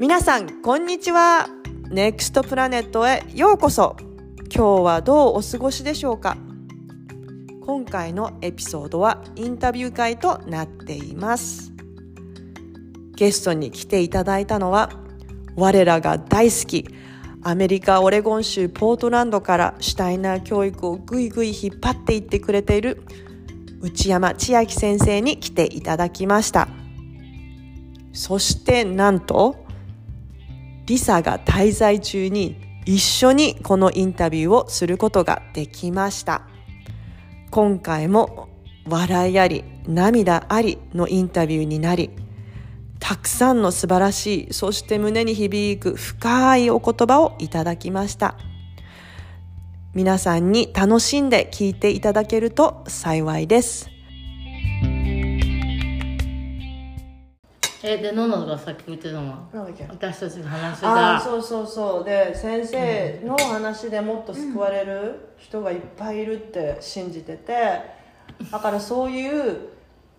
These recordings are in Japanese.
皆さんこんにちは。ネクストプラネットへようこそ。今日はどうお過ごしでしょうか。今回のエピソードはインタビュー会となっています。ゲストに来ていただいたのは我らが大好きアメリカ・オレゴン州ポートランドからシュタイナー教育をぐいぐい引っ張っていってくれている内山千秋先生に来ていただきました。そしてなんとリサが滞在中に一緒にこのインタビューをすることができました。今回も笑いあり涙ありのインタビューになりたくさんの素晴らしいそして胸に響く深いお言葉をいただきました。皆さんに楽しんで聞いていただけると幸いです。えでののがさっき言ってたのは？なんだっけ私たちの話あが。あそうそうそう。で先生の話でもっと救われる人がいっぱいいるって信じてて。だからそういう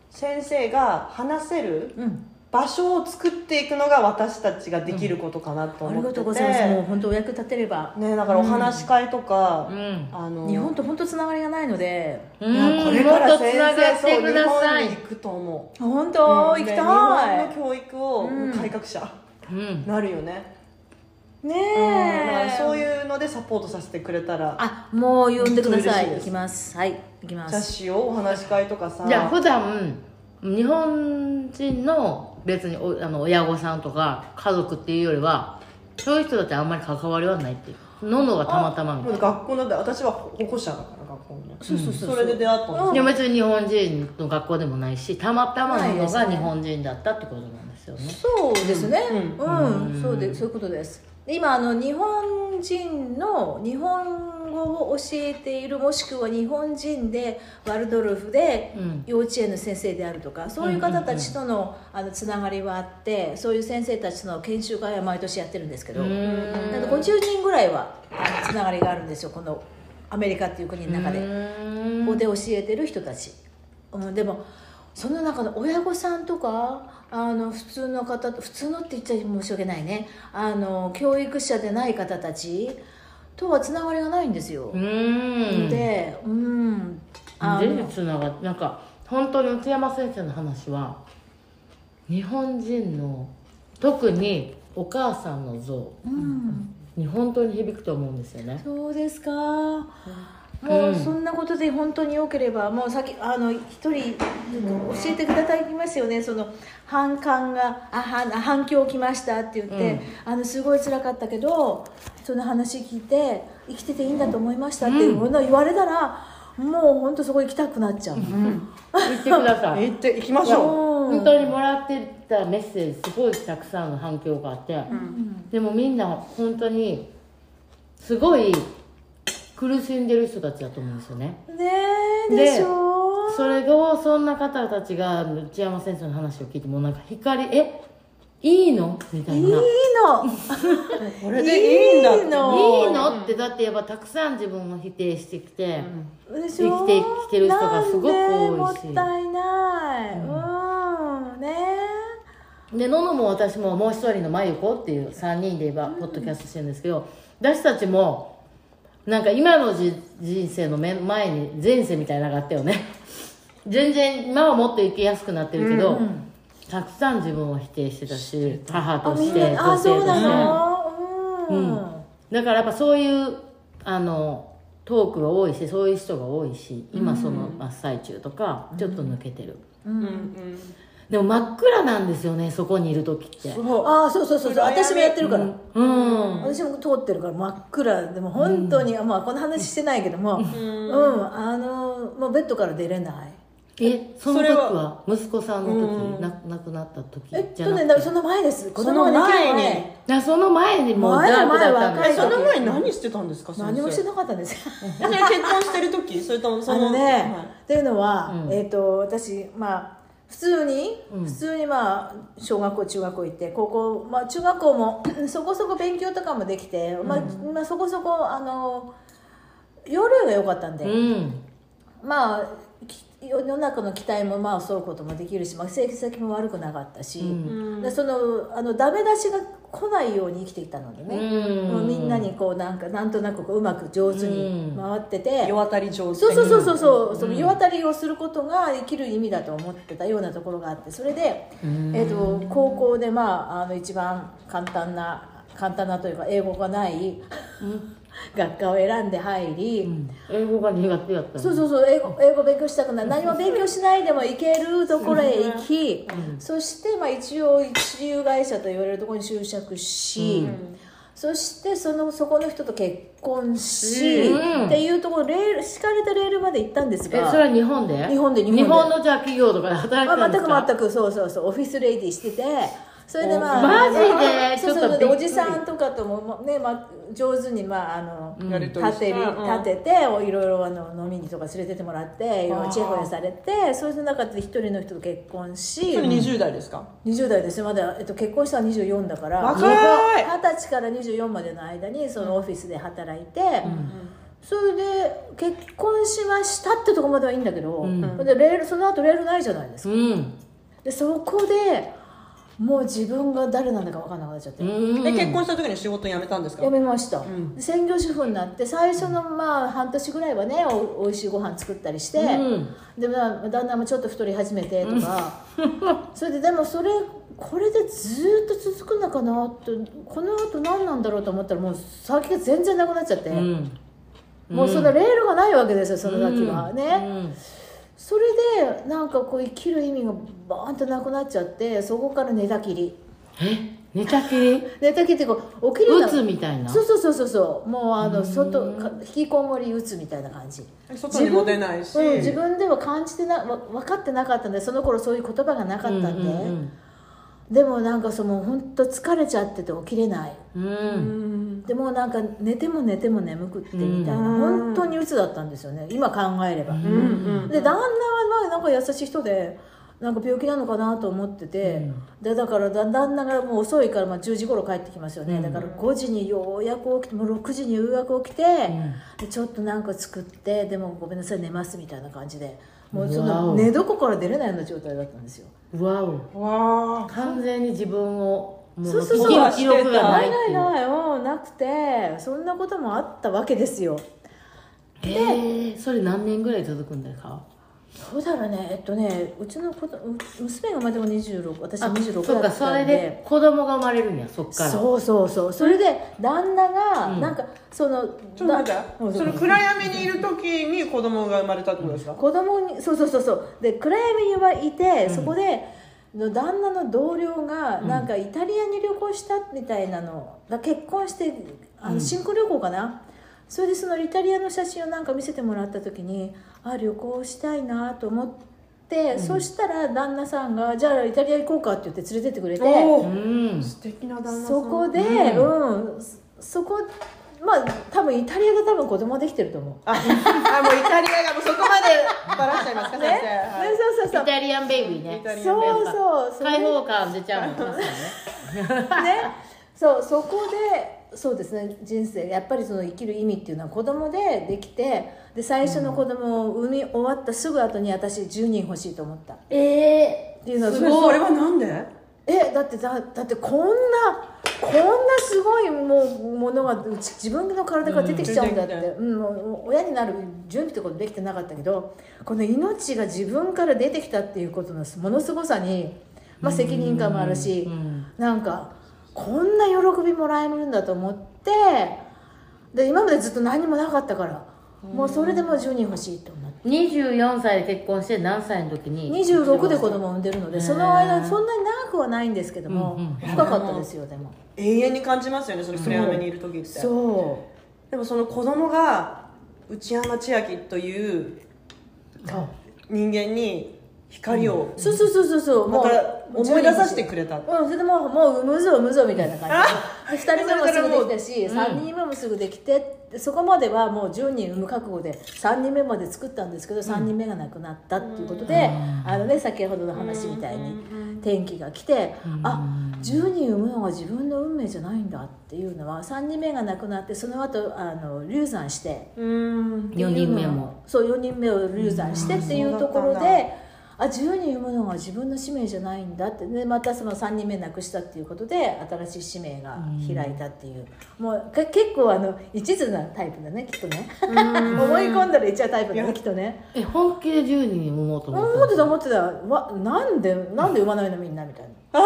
先生が話せるうん、場所を作っていくのが私たちができることかなとありが思ってて、とうございます。もう本当お役立てれば。ね、だからお話し会とか、うんあの日本と本当つながりがないので、うんこれから先つなが生ってくださそう日本いに行くと思う本当、うんで行きた日本いの。教育をうん改革者、うんなるよね、ねえ。そういうのでサポートさせてくれたらあ、もう呼んでください。行きます。はい、行きます。じゃあしようお話し会とかさじゃあ普段日本人の別におあの親御さんとか家族っていうよりはそういう人たちはあんまり関わりはないっていう。ののがたまたまみたいな。学校ので私は保護者だから学校の。そうそうそう。それで出会ったんでも別に日本人の学校でもないしたまたまののが日本人だったってことなんですよね。そうですね。ううん、そうで、そういうことです。で今あの日本人の日本語を教えているもしくは日本人でワルドルフでうん。幼稚園の先生であるとかそういう方たちとのあのつながりはあってそういう先生たちとの研修会は毎年やってるんですけどうなんんか50人ぐらいはつながりがあるんですよこのアメリカっていう国の中で。うん。ここで教えてる人たち、うん、でもその中の親御さんとかあの普通の方普通のって言っちゃ申し訳ないね。あの教育者でない方たちとはつながりがないんですよ、うん。でうん。あ全つながってなんか本当に内山先生の話は日本人の特にお母さんの像うん、に本当に響くと思うんですよね。そうですか、もうそんなことで本当によければもうさっきあの一人教えてくださいますよね。その反感があは反響来ましたって言って、あのすごい辛かったけどその話聞いて生きてていいんだと思いましたっていうのを言われたら、もう本当そこ行きたくなっちゃう、言ってください。行って行きましょう。うん。本当にもらってたメッセージすごいたくさんの反響があって、でもみんな本当にすごい苦しんでる人たちだと思うんですよね。ねえでしょ？それをそんな方たちが内山先生の話を聞いてもうなんか光えいいの？みたいな。いいの。これでいいんだいいの。いいの？ってだってやっぱたくさん自分を否定してきて、でしょ？生きてきてる人がすごく多いし。なんでもったいない。うん、ねでののも私ももう一人のまゆこっていう3人で今ポッドキャストしてるんですけど私たちもなんか今のじ人生の目前に前世みたいなのがあったよね。全然今はもっと生きやすくなってるけど、たくさん自分を否定してたし母あとして女性として。の？うん、うん。だからやっぱそういうあのトークが多いしそういう人が多いし今その真っ最中とかちょっと抜けてる、うんうんでも真っ暗なんですよねそこにいる時って。そうああそうそうそう私もやってるから、うん。私も通ってるから真っ暗でも本当に、まあこの話してないけどもうん、あのもうベッドから出れない。えその時は？は？息子さんの時？な亡くなった時？えっじゃなくて？とねその前です。子供の前。にあその前にもう前ダークだその前に何してたんですか何もしてなかったんです。結婚してる時？それともそあののね、っていうのは、うん。えっ、と私まあ普通に、うん。普通にまあ小学校中学校行って高校まあ中学校も そこそこ勉強とかもできて、まあまあそこそこあの容量が良かったんで、うん。まあき世の中の期待もまあ沿うこともできるし、まあ、成績も悪くなかったし、でそのあのダメ出しが来ないように生きてきたのでね、うん。もうみんなにこうなんかなんとなくこううまく上手に回ってて、世渡り上手そうそうそうそうそう、その世渡りをすることが生きる意味だと思ってたようなところがあってそれで、えー、と高校でまああの一番簡単な簡単なというか英語がない、学科を選んで入り、英語が苦手やったの？そうそうそう英語英語勉強したくない。何も勉強しないでも行けるところへ行き、そしてまあ一応一流会社と言われるところに就職し、そしてそのそこの人と結婚し、うん。っていうところレール敷かれたレールまで行ったんですがえそれは日本で？日本で日本で。日本のじゃあ企業とかで働いてたあんですか？全く全くそうそうそうオフィスレディーしててそれでまあマジで？そうそうおじさんとかともまね、まあ、上手にまああの、立て立てて、おいろいろあの飲みにとか連れてってもらっていろいろチェホヤされてそういう中で一人の人と結婚しそれ20代ですか？20代ですよ。まだ、えっと、結婚したのは24だから若い。二十歳から24までの間にそのオフィスで働いて、それで結婚しましたってとこまではいいんだけど、でレールその後レールないじゃないですか。うん。でそこでもう自分が誰なんだか分かんなくなっちゃって、うん。え結婚した時に仕事辞めたんですか？辞めました、で専業主婦になって最初のまあ半年ぐらいはねおおいしいご飯作ったりして、うん。でまあ旦那もちょっと太り始めてとか、それででもそれこれでずっと続くのかなってこの後何なんだろうと思ったらもう先が全然なくなっちゃって、うん。もうそのレールがないわけですよその先は。ね、うんそれでなんかこう生きる意味がバーンとなくなっちゃってそこから寝たきり。え？寝たきり？寝たきりってこう起きるようつみたいな？そうそうそうそうそう。もうあの外か引きこもりうつみたいな感じ、外にも出ないし、うん、自分では感じてなわ分かってなかったんでその頃そういう言葉がなかったんで、うんでもなんかその本当疲れちゃってて起きれない。うん。うんでもなんか寝ても寝ても眠くってみたいな、本当に鬱だったんですよね。今考えれば、で旦那はまあなんか優しい人でなんか病気なのかなと思ってて、でだからだ旦那がもう遅いからまあ10時頃帰ってきますよね、だから5時にようやく起きてもう6時にようやく起きて、でちょっとなんか作ってでもごめんなさい寝ますみたいな感じで。もうその寝床から出れないような状態だったんですよ。わお。完全に自分をもそうそうそう。生きる気力がなないいっていう。ないないうんなくてそんなこともあったわけですよ。えー、それ何年ぐらい続くんですか？そうだろうね。えっとねうちの子供娘がまでも26私あ26そっかそだったんで。れで子供が生まれるんやそっから。そうそうそう。それで旦那がなんかその、ちょっと待って。うんその暗闇にいる時に子供が生まれたってことですか、子供にそうそうそうそう。で暗闇にはいて、そこでの旦那の同僚がなんかイタリアに旅行したみたいなのだ結婚してあの新婚旅行かな、それでそのイタリアの写真をなんか見せてもらった時にあ旅行したいなと思って、そしたら旦那さんが「じゃあイタリア行こうか」って言って連れてってくれて。おうーん。素敵な旦那さん。そこで、うん、そそこまあ多分イタリアで多分子供できてると思う。あ あもうイタリアがもうそこまでバラしちゃいますか先生、はい。そうそうそう。イタリアンベイビーイねタリアンそうそう開放感出ちゃうんですよね。ね。そうそこでそうですね。人生やっぱりその生きる意味っていうのは子供でできてで最初の子供を産み終わったすぐ後に私10人欲しいと思った。っえていうのはそれそれはなんで？えだってだだってこんなこんなすごいもうものがうち自分の体から出てきちゃうんだって、うんう。んもう親になる準備ってことできてなかったけどこの命が自分から出てきたっていうことのものすごさに、まあ、責任感もあるし、ん。なんかこんな喜びもらえるんだと思ってで今までずっと何もなかったから、もうそれでもう10人欲しいと思って。24歳で結婚して何歳の時に？26で子供を産んでるのでその間そんなに長くはないんですけども、うんうん深かったですよでも。永遠に感じますよねその暗闇にいる時って。そでもその子供が内山千秋という人間に光をそうそうそうそうそう。またもう思い出させてくれた。うんそれでもうもう産むぞ産むぞみたいな感じで。2人目もすぐできたしうん。3人目もすぐできてそこまではもう10人産む覚悟で3人目まで作ったんですけど3人目が亡くなったっていうことで、あのね先ほどの話みたいに転機が来て、あ10人産むのが自分の運命じゃないんだっていうのは3人目が亡くなってその後あの流産してうん。4人目も。そう4人目を流産してっていうところで。あ自由に産むのが自分の使命じゃないんだって。でまたその3人目亡くしたっていうことで新しい使命が開いたっていう、もうか結構あの一途なタイプだねきっとね。思い込んだらいっちゃうタイプだねきっとね。え本気で10人産もうと思った思ってた思ってた。わなんでなんで産まないのみんなみたいな。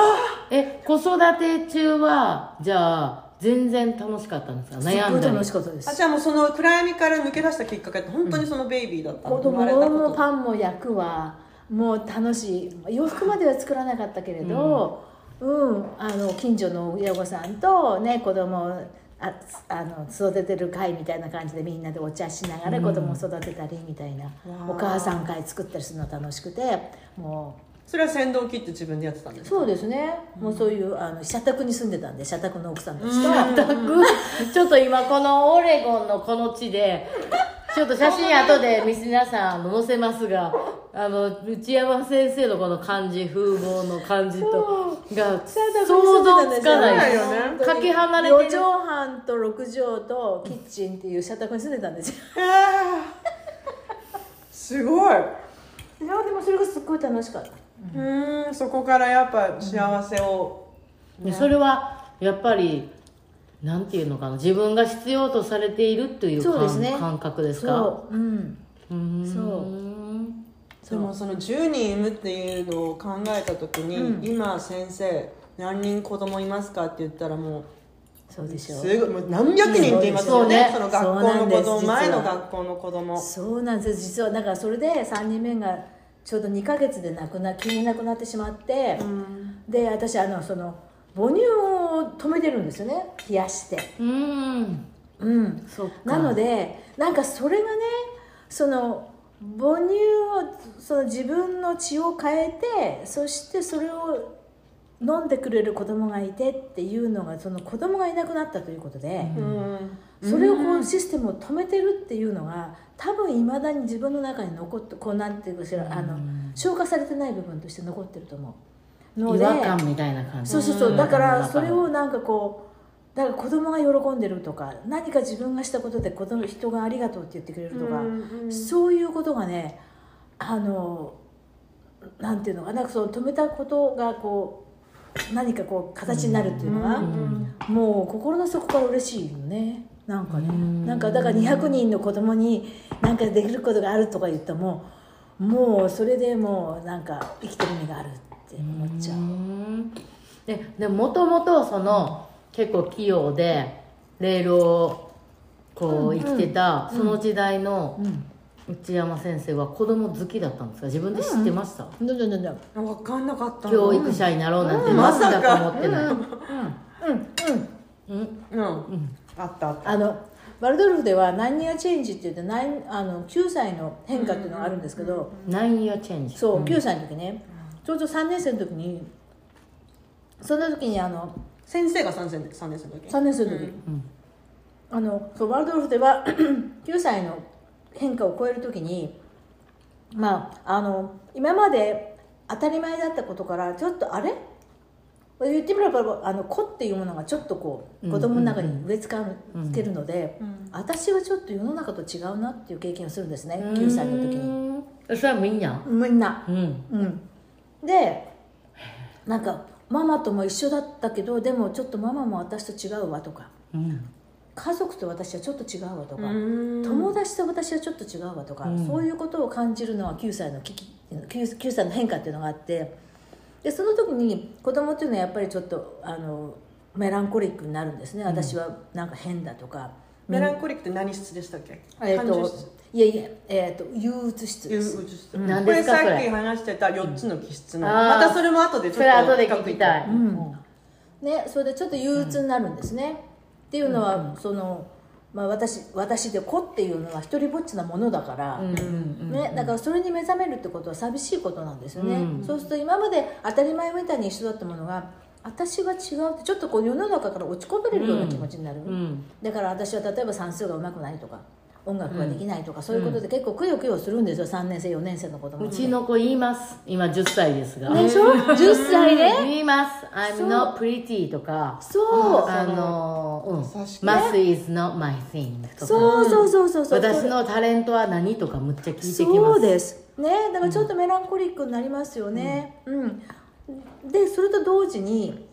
え子育て中はじゃあ全然楽しかったんですか？悩んだり。ごい楽しかったです。あじゃあもうその暗闇から抜け出したきっかけって本当にそのベイビーだったの、子生まれた供こと。もパンも焼くわもう楽しい。洋服までは作らなかったけれど、うん。あの近所の親御さんとね子供をああの育ててる会みたいな感じでみんなでお茶しながら子供を育てたりみたいな、お母さん会作ったりするの楽しくてもそれは先導切って自分でやってたんでうすか？そうですね、もうそういうあの社宅に住ん。でたんで社宅の奥さんたちと、ちょっと今このオレゴンのこの地でちょっと写真後で皆さん載せますがあの内山先生のこの感じ風貌の感じとが想像つかない。そうだよ。ねかけ離れてる。4畳半と6畳とキッチンっていう社宅に住んでたんですよ。すごい。いやでもそれがすっごい楽しかった。うん。そこからやっぱ幸せを、でそれはやっぱりなんていうのかな自分が必要とされているというそうですね。感感覚ですか？そう。うん。うーん。そう。でもその10人産むっていうのを考えた時に、うん。今先生何人子供いますかって言ったらもうそうでしょすごいもう何百人って言いますよね,、そうその学校そうなんですの子供前の学校の子供。そうなんです実はだからそれで3人目がちょうど2ヶ月で亡くな急に亡くなってしまって、で私あのその母乳を止めてるんですよね。冷やして。うーん。うん。なのでなんかそれがねその母乳をその自分の血を変えてそしてそれを飲んでくれる子供がいてっていうのがその子供がいなくなったということで、うん。それをこうシステムを止めてるっていうのが多分いまだに自分の中に残ってこうなんていうかしらあの消化されてない部分として残ってると思うの違で和感みたいな感じ。そうそうそう。だからうんそれをなんかこうだから子供が喜んでるとか何か自分がしたことで子供人がありがとうって言ってくれるとか、そういうことがねあのなんていうのかなその止めたことがこう何かこう形になるっていうのが、もう心の底から嬉しいよね。なんかね。なんかだから200人の子供に何かできることがあるとか言ってももうそれでもうなんか生きてる意味がある。って思っちゃう。うん。ででもともとその結構器用でレールをこう生きてたその時代の内山先生は子供好きだったんですか？自分で知ってました、分かんなかった教育者になろうなんてうん。まさかか思ってない、うん。うん。うん、あったあった。あのワルドルフでは何ニアチェンジって言ってナインあの9歳の変化っていうのがあるんですけど、ナインイヤーチェンジ？そう、9歳の時ねちょうど3年生の時にその時にあの先生が3年三年生の時？3年生の時、あのそうワルドルフでは 9歳の変化を超える時にまああの今まで当たり前だったことからちょっとあれ？言ってみればあの子っていうものがちょっとこう子供の中に植え付けるので、私はちょっと世の中と違うなっていう経験をするんですね9歳の時にに。それはみんな？みんな。うん。うんでなんかママとも一緒だったけどでもちょっとママも私と違うわとか。うん。家族と私はちょっと違うわとか。うん。友達と私はちょっと違うわとか、そういうことを感じるのは9歳の危機 9, 9歳の変化っていうのがあって。でその時に子供っていうのはやっぱりちょっとあのメランコリックになるんですね。私はなんか変だとか、メランコリックって何室でしたっけ？えっ、といやいや、えっと憂鬱室憂です。鬱室何これですかそれ。さっき話してた4つの気質の、うんまたそれも後でちょっとそれ後で聞きたい、うん。ね、それでちょっと憂鬱になるんですね、っていうのは、その、まあ、私私で子っていうのは一人ぼっちなものだから、ね、だからそれに目覚めるってことは寂しいことなんですよね、うん。そうすると今まで当たり前みたいに一緒だったものが私は違うってちょっとこう世の中から落ち込まれるような気持ちになる、うん。だから私は例えば算数がうまくないとか音楽ができないとか、そういうことで結構くよくよするんですよ3年生4年生の子供うちの子言います。今10歳ですが。でしょ10歳で？言います「I'm そう。not pretty」とか。そう。あのうん。優しく「Math is not my thing」とか。そうそうそうそうそう。私のタレントは何とかむっちゃ聞いてきます。そうです。ねだからちょっとメランコリックになりますよね。うん、でそれと同時に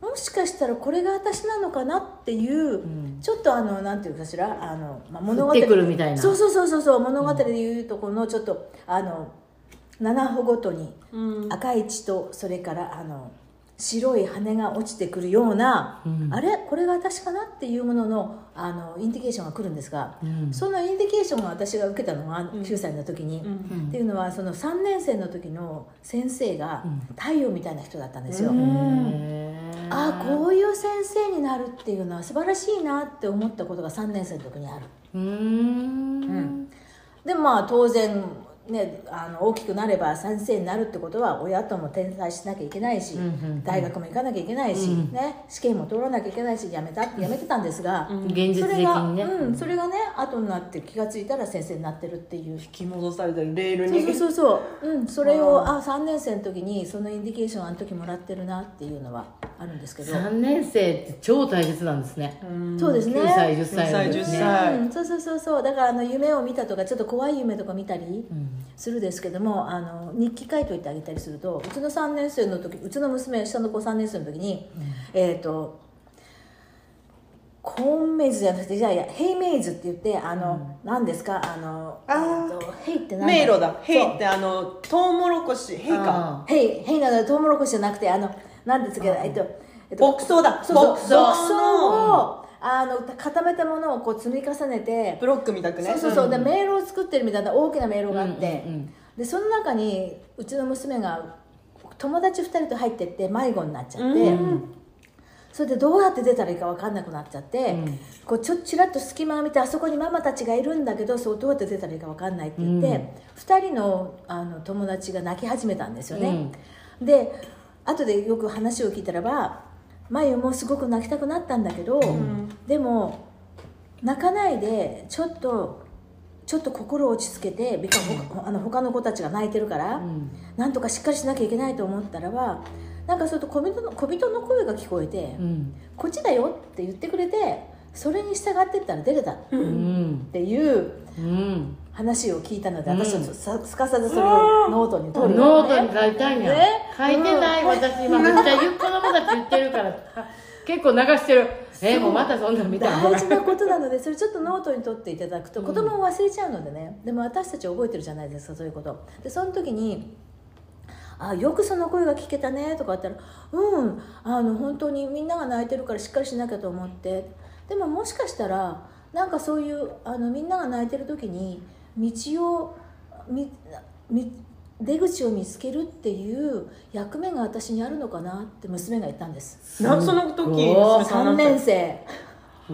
もしかしたらこれが私なのかなっていう、ちょっとあのなんていうかしらあの、まあ、物語降ってくるみたいな。そうそうそうそうそう物語でいうとこのちょっとあの7歩ごとに赤い血とそれからあの白い羽が落ちてくるような、あれ？これが私かなっていうもののあのインディケーションが来るんですが、そのインディケーションが私が受けたのが9歳の時に、っていうのはその3年生の時の先生が太陽みたいな人だったんですよ。ああこういう先生になるっていうのは素晴らしいなって思ったことが3年生の時にある。うーんでまあ当然ね、あの大きくなれば先生になるってことは親とも転載しなきゃいけないし、大学も行かなきゃいけないし、ね、試験も通らなきゃいけないしやめたやめてたんですが、現実的それが、にねうん、それがね後になって気が付いたら先生になってるっていう。引き戻されたりレールにそうそうそうそう、うん、それをあ3年生の時にそのインディケーションあの時もらってるなっていうのはあるんですけど、3年生って超大切なんですね。そうですね。9歳10歳の時9歳。10ね。歳うん、そうそうそうそう。だからあの夢を見たとかちょっと怖い夢とか見たりするですけども、あの日記書いといてあげたりするとうちの3年生の時うちの娘下の子3年生の時に、えっ、とコーンメイズじゃなくてじゃあいやヘイメイズって言ってあの、何ですか？あのあとヘイって何迷路だ。ヘイってあのトウモロコシヘイか。あヘイヘイなのトウモロコシじゃなくてあの何ですけどえっとえっと牧草だ。そうそう。牧草牧草をあの固めたものをこう積み重ねてブロックみたくね。そうそうそう、で迷路を作ってるみたいな大きな迷路があって、うんうんうん。でその中にうちの娘が友達2人と入ってって迷子になっちゃって、うん。それでどうやって出たらいいか分かんなくなっちゃって、こうちょちらっと隙間を見てあそこにママたちがいるんだけどそうどうやって出たらいいか分かんないって言って、2人のあの友達が泣き始めたんですよね、で後でよく話を聞いたらば眉もすごく泣きたくなったんだけど、でも泣かないでちょっとちょっと心を落ち着けてあの他の子たちが泣いてるから、なんとかしっかりしなきゃいけないと思ったらばなんかそれと小人の小人の声が聞こえて、うん。こっちだよって言ってくれてそれに従ってったら出れたっうん。ていううん話を聞いたので、私はさ、すかさずそれをノートに取るノートに書いたんや、ね。書いてない、私今めっちゃ言う子供たち言ってるから。結構流してる。えもうまたそんなん見た大事なことなのでそれちょっとノートに取っていただくと子供も忘れちゃうのでね。でも私たちは覚えてるじゃないですかそういうこと。でその時に「あよくその声が聞けたね」とか言ったら「うんあの本当にみんなが泣いてるからしっかりしなきゃと思って」でももしかしたらなんかそういうあのみんなが泣いてる時に道をみみ出口を見つけるっていう役目が私にあるのかなって娘が言ったんです。なその時すごい3年生。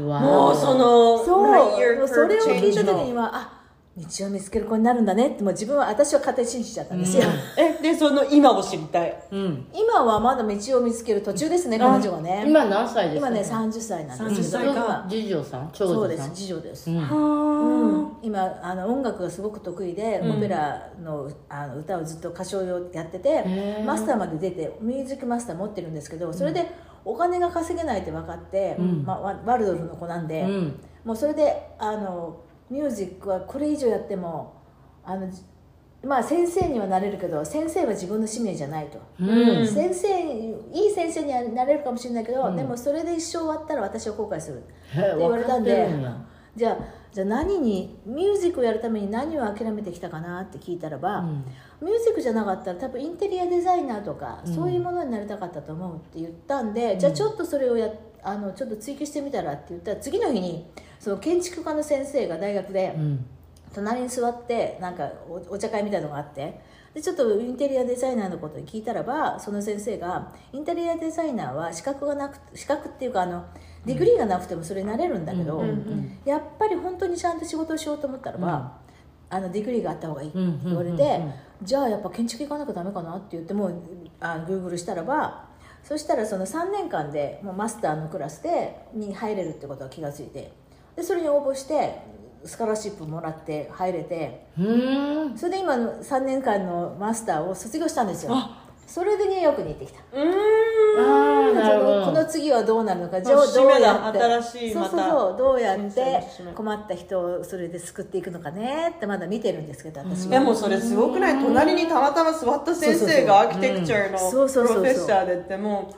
わもうそのそう。それを聞いた時にの。はあ道を見つける子になるんだね。ってもう自分は私は勝手に信じちゃったんですよ、えでその今を知りたい。うん。今はまだ道を見つける途中ですね彼女はね。今何歳ですか？今ね30歳なんですけど。30歳か。今次女さん？長そうです次女です、うん。うん。今あの音楽がすごく得意で、オペラのあの歌をずっと歌唱をやっててへー。マスターまで出てミュージックマスター持ってるんですけどそれでお金が稼げないって分かって、まあ、ワワルドルフの子なんで、うん。もうそれであのミュージックはこれ以上やってもあのじまあ先生にはなれるけど先生は自分の使命じゃないと、うん。先生いい先生にはなれるかもしれないけど、でもそれで一生終わったら私は後悔するって言われたんでじゃあじゃあ何にミュージックをやるために何を諦めてきたかなって聞いたらば、うん。ミュージックじゃなかったら多分インテリアデザイナーとか、そういうものになりたかったと思うって言ったんで、じゃあちょっとそれをやあのちょっと追求してみたらって言ったら次の日にその建築家の先生が大学でうん。隣に座ってなんかおお茶会みたいなのがあってでちょっとインテリアデザイナーのことに聞いたらばその先生がインテリアデザイナーは資格がなく資格っていうかあの degree がなくてもそれになれるんだけど、やっぱり本当にちゃんと仕事をしようと思ったらば、あの degree があった方がいいって言われて、じゃあやっぱ建築行かなきゃダメかなって言ってもうあ Google したらばそしたらその3年間でもうマスターのクラスでに入れるってことは気がついてでそれに応募してスカラシップもらって入れてうーん。それで今の3年間のマスターを卒業したんですよそれでニューヨークに行ってきた。うーん。ああなるほど。この次はどうなるのかまあどうどうやって。新しいそうそうそうどうやって困った人をそれで救っていくのかねってまだ見てるんですけど私は。でもそれすごくない？隣にたまたま座った先生がアーキテクチャのそうそうそうプロフェッサーでっても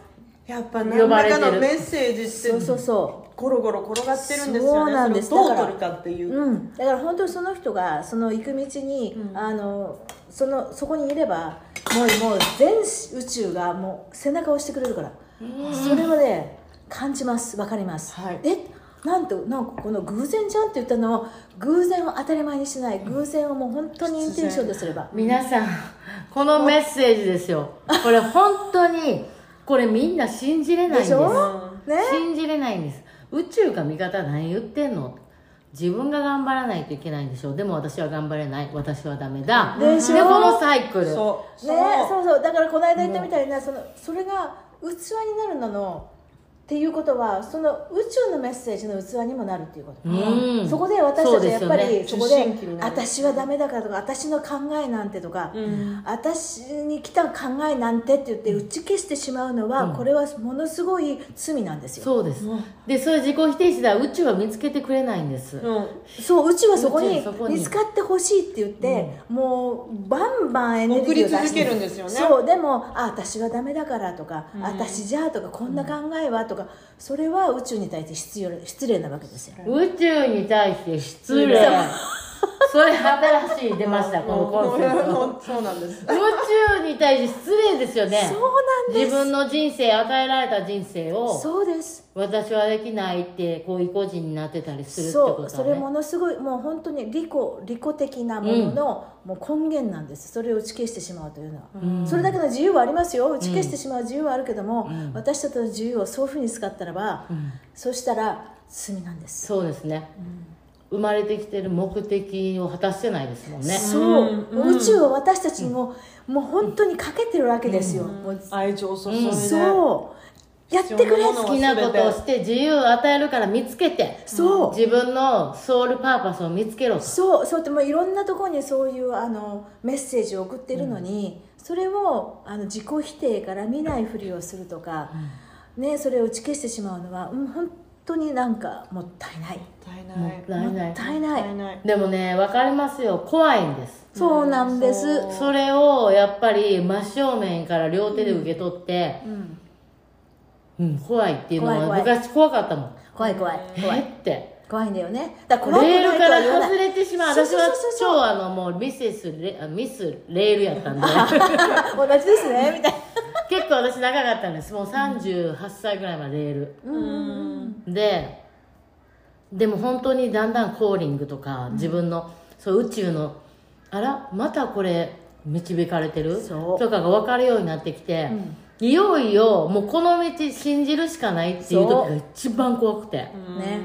うやっぱ何らかのメッセージってそうそうそゴロゴロ転がってるんですよね。そうなんです。どう取るかっていう。う、うん、だから本当にその人がその行く道に、あのそのそこにいればもうもう全宇宙がもう背中を押してくれるから、それはね感じます。わかります、はい。えなんとなんかこの偶然じゃんって言ったのを偶然を当たり前にしない。偶然をもう本当にインテンションとすれば。皆さんこのメッセージですよ。これ本当にこれみんな信じれないんです。ね？信じれないんです。宇宙が味方何言ってんの？自分が頑張らないといけないんでしょでも私は頑張れない。私はダメだ。でしょこのサイクル。そう。ねそうそう。だからこの間言ったみたいなそのそれが器になるののっていうことはその宇宙のメッセージの器にもなるっていうこと、うん。そこで私たちはやっぱりそこで私はダメだからとか私の考えなんてとか、ん。私に来た考えなんてって言って打ち消してしまうのは、これはものすごい罪なんですよ。そうです。でそれ自己否定したら宇宙は見つけてくれないんです。うん。そう宇宙はそこに見つかってほしいって言って、もうバンバンエネルギーを出して送り続けるんですよね。そうでもあ私はダメだからとか、私じゃあとかこんな考えはとかそれは宇宙に対して失礼なわけですよ。宇宙に対して失礼それ新しい出ましたこのコンセプト。そうなんです。宇宙に対して失礼ですよね。そうなんです。自分の人生与えられた人生をそうです。私はできないってこう意固地になってたりするってそことはね。う。それものすごいもう本当に利己利己的なものの、もう根源なんです。それを打ち消してしまうというのは、それだけの自由はありますよ。打ち消してしまう自由はあるけども、私たちの自由をそういうふうに使ったらば、そしたら罪なんです。そうですね、生まれてきてる目的を果たしてないですもんね。そう、宇宙は私たちにも、もう本当にかけてるわけですよ、もう愛情を注いで、そう。やってくれ。好きなことをして自由を与えるから見つけてそう。自分のソウルパーパスを見つけろと。そう。そうやってもういろんなところにそういうあのメッセージを送ってるのに、それをあの自己否定から見ないふりをするとか、ね、それを打ち消してしまうのは、うん、本当になんかもったいない。もったいない。もったいない。でもね分かりますよ。怖いんです。そうなんです、それをやっぱり真正面から両手で受け取って、うん、うん怖いっていうのは昔怖かったもん。怖い怖い怖えい。って。怖いんだよね。だからレールから外れてしまう。私は超あのもうミセスレあミスレールやったんで。同じですねみたいな結構私長かったんです。もう38歳ぐらいまでレール、ででも本当にだんだんコーリングとか、自分のそう宇宙のあらまたこれ導かれてる？そう。とかが分かるようになってきて、いよいよもうこの道信じるしかないっていう時が一番怖くて、ね。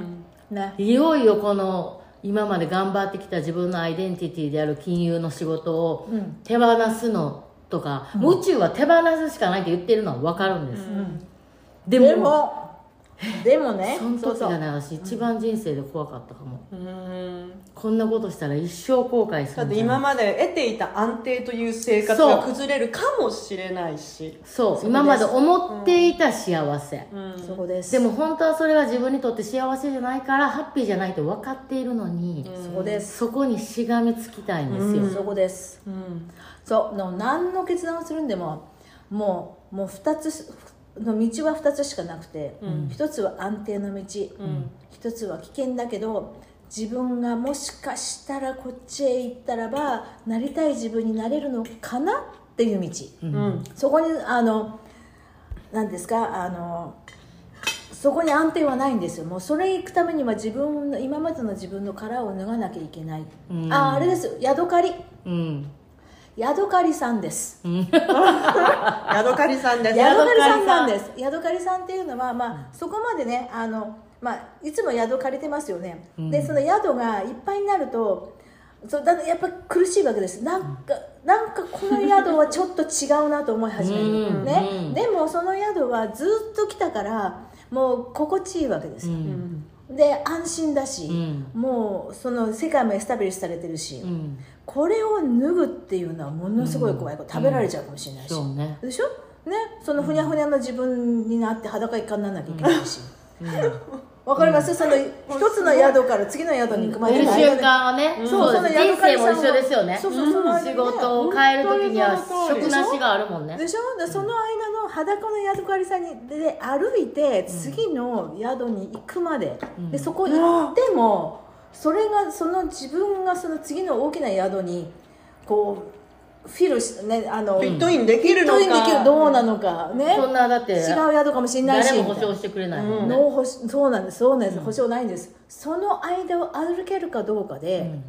ね。いよいよこの今まで頑張ってきた自分のアイデンティティである金融の仕事を手放すのとか、宇宙は手放すしかないって言ってるのは分かるんです、でもでも でもねそのそうそう。時がね私一番人生で怖かったかも、うん。こんなことしたら一生後悔すだって今まで得ていた安定という生活が崩れるかもしれないし。そう今まで思っていた幸せ、です。でも本当はそれが自分にとって幸せじゃないからハッピーじゃないと分かっているのに、そこです。そこにしがみつきたいんですよ、そこです。うん。そう。の何の決断をするんでももうもう2つの道は2つしかなくて、一つは安定の道、一つは危険だけど自分がもしかしたらこっちへ行ったらばなりたい自分になれるのかなっていう道、うん。そこにあの何ですかあのそこに安定はないんですよ。もうそれ行くためには自分の今までの自分の殻を脱がなきゃいけない、うん。ああれですヤドカリ。うんヤドカリさんです。ヤドカリさんです。ヤドカリさんなんです。ヤドカリさん。っていうのは、まあ、そこまでねあの、まあ、いつも宿借りてますよね、でその宿がいっぱいになるとそうだやっぱ苦しいわけです。なんかなんかこの宿はちょっと違うなと思い始めうる、ん。ね。うん。でもその宿はずっと来たからもう心地いいわけですうよ、んで安心だし、うん。もうその世界もエスタブリッシュされてるし、うん。これを脱ぐっていうのはものすごい怖い。こと、食べられちゃうかもしれないし、そうね。でしょ？ね？そのふにゃふにゃの自分になって裸一貫にならなきゃいけないし、わかります、その一つの宿から次の宿に行くまでの間で。はね、そうその人生も一緒ですよね。そうそうその間仕事を変える時には食なしがあるもんね。でしょ？でその間の裸のヤドカリさんにで歩いて次の宿に行くまで,、でそこ行ってもそれがその自分がその次の大きな宿にこうフィルしねあのフィットインできるのフィットインできるかどうなのかね。そんなだって違う宿かもしれないし。誰も保証してくれないもんね、保証そうなんですそうなんです、保証ないんです。その間を歩けるかどうかで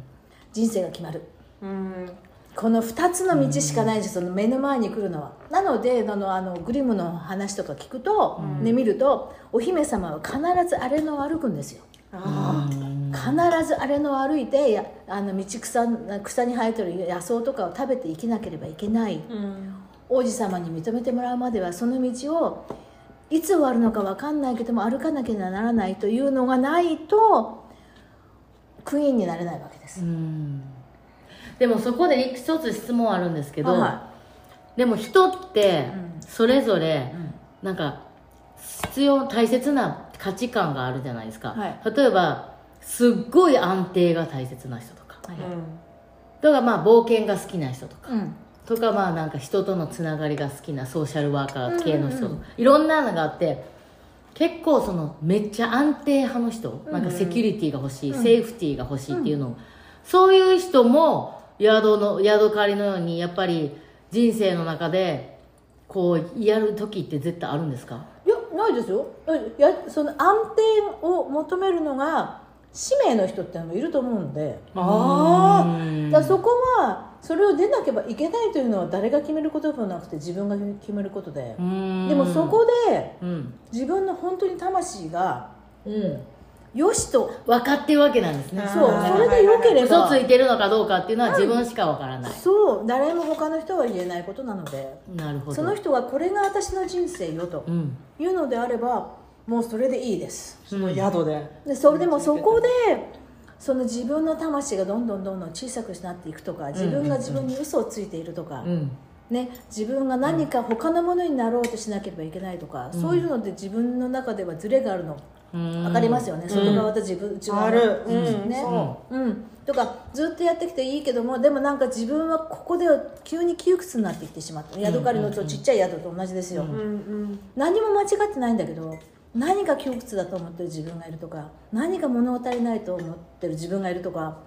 人生が決まる、うん。この2つの道しかないんです、その目の前に来るのは。なのであのあのグリムの話とか聞くと、ね、見るとお姫様は必ずあれの歩くんですよ。あ必ずあれの歩いてやあの道草草に生えてる野草とかを食べて生きなければいけない、ーうん。王子様に認めてもらうまではその道をいつ終わるのか分かんないけども歩かなきゃならないというのがないとクイーンになれないわけです、うん。でもそこで一つ質問あるんですけど、はでも人ってうん。それぞれなんか必要大切な価値観があるじゃないですか、はい。例えばすっごい安定が大切な人とか。はい。だからまあ冒険が好きな人とか。うん。とかまあなんか人とのつながりが好きなソーシャルワーカー系の人、いろんなのがあって結構そのめっちゃ安定派の人、なんかセキュリティが欲しい、セーフティーが欲しいっていうの、そういう人も宿の宿借りのようにやっぱり人生の中でこうやる時って絶対あるんですか？いやないですよ。やその安定を求めるのが使命の人ってのもいると思うんで。あだそこはそれを出なければいけないというのは誰が決めることではなくて自分が決めることで。でもそこでうん、自分の本当に魂がうん、よしと分かってるわけなんですね。そう。それでよければ嘘ついてるのかどうかっていうのは自分しか分からない、そう。誰も他の人は言えないことなので。なるほど。その人がこれが私の人生よとうん。いうのであればもうそれでいいです。その宿で。でそれでもそこでその自分の魂がどんどんどんどん小さくなっていくとか自分が自分に嘘をついているとか、うん。ね、自分が何か他のものになろうとしなければいけないとか、そういうので自分の中ではズレがあるの。うん。分かりますよね、外側と自分内側のある。うん。ね。そう。ん、とかずっとやってきていいけどもでもなんか自分はここで急に窮屈になってきてしまった。宿借りのとちっちゃい宿と同じですよ、うん。うん。何も間違ってないんだけど何か窮屈だと思ってる自分がいるとか何か物足りないと思ってる自分がいるとか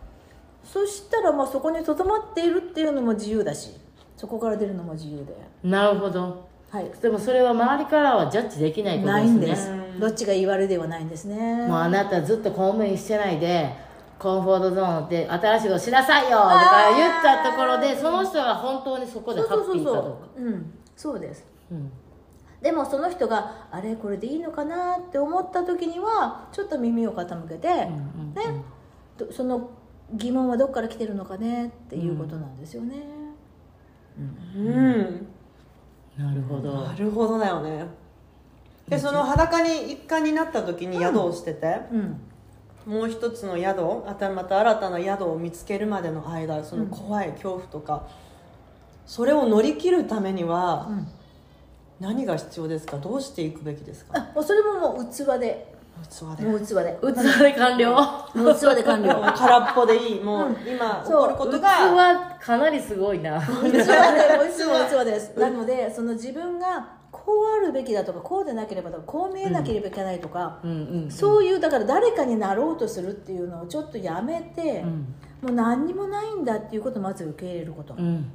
そしたらまあそこにとどまっているっていうのも自由だしそこから出るのも自由で。なるほど。はい。でもそれは周りからはジャッジできないことないんです。ねどっちが言い悪いではないんですね。もうあなたずっと公務員してないでコンフォートゾーンで新しいことしなさいよとか言ったところでその人が本当にそこでハッピーかどうか。う、うん、そうです。うんでもその人があれこれでいいのかなって思った時にはちょっと耳を傾けて、うんねどその疑問はどっから来てるのかねっていうことなんですよね、うん。なるほど。なるほどだよね。でその裸に一貫になった時に宿をしてて、うん。もう一つの宿あたまた新たな宿を見つけるまでの間その怖い恐怖とか、それを乗り切るためにはうん何が必要ですか？どうしていくべきですか？あもうそれももう器で。器で。もう器で。器で完了？もう器で完了。もう空っぽでいい。もう今起こること器がかなりすごいな。器で器器です。なのでその自分がこうあるべきだとかこうでなければとかこう見えなければいけないとか、そういうだから誰かになろうとするっていうのをちょっとやめて、うん。もう何にもないんだっていうことをまず受け入れること、うん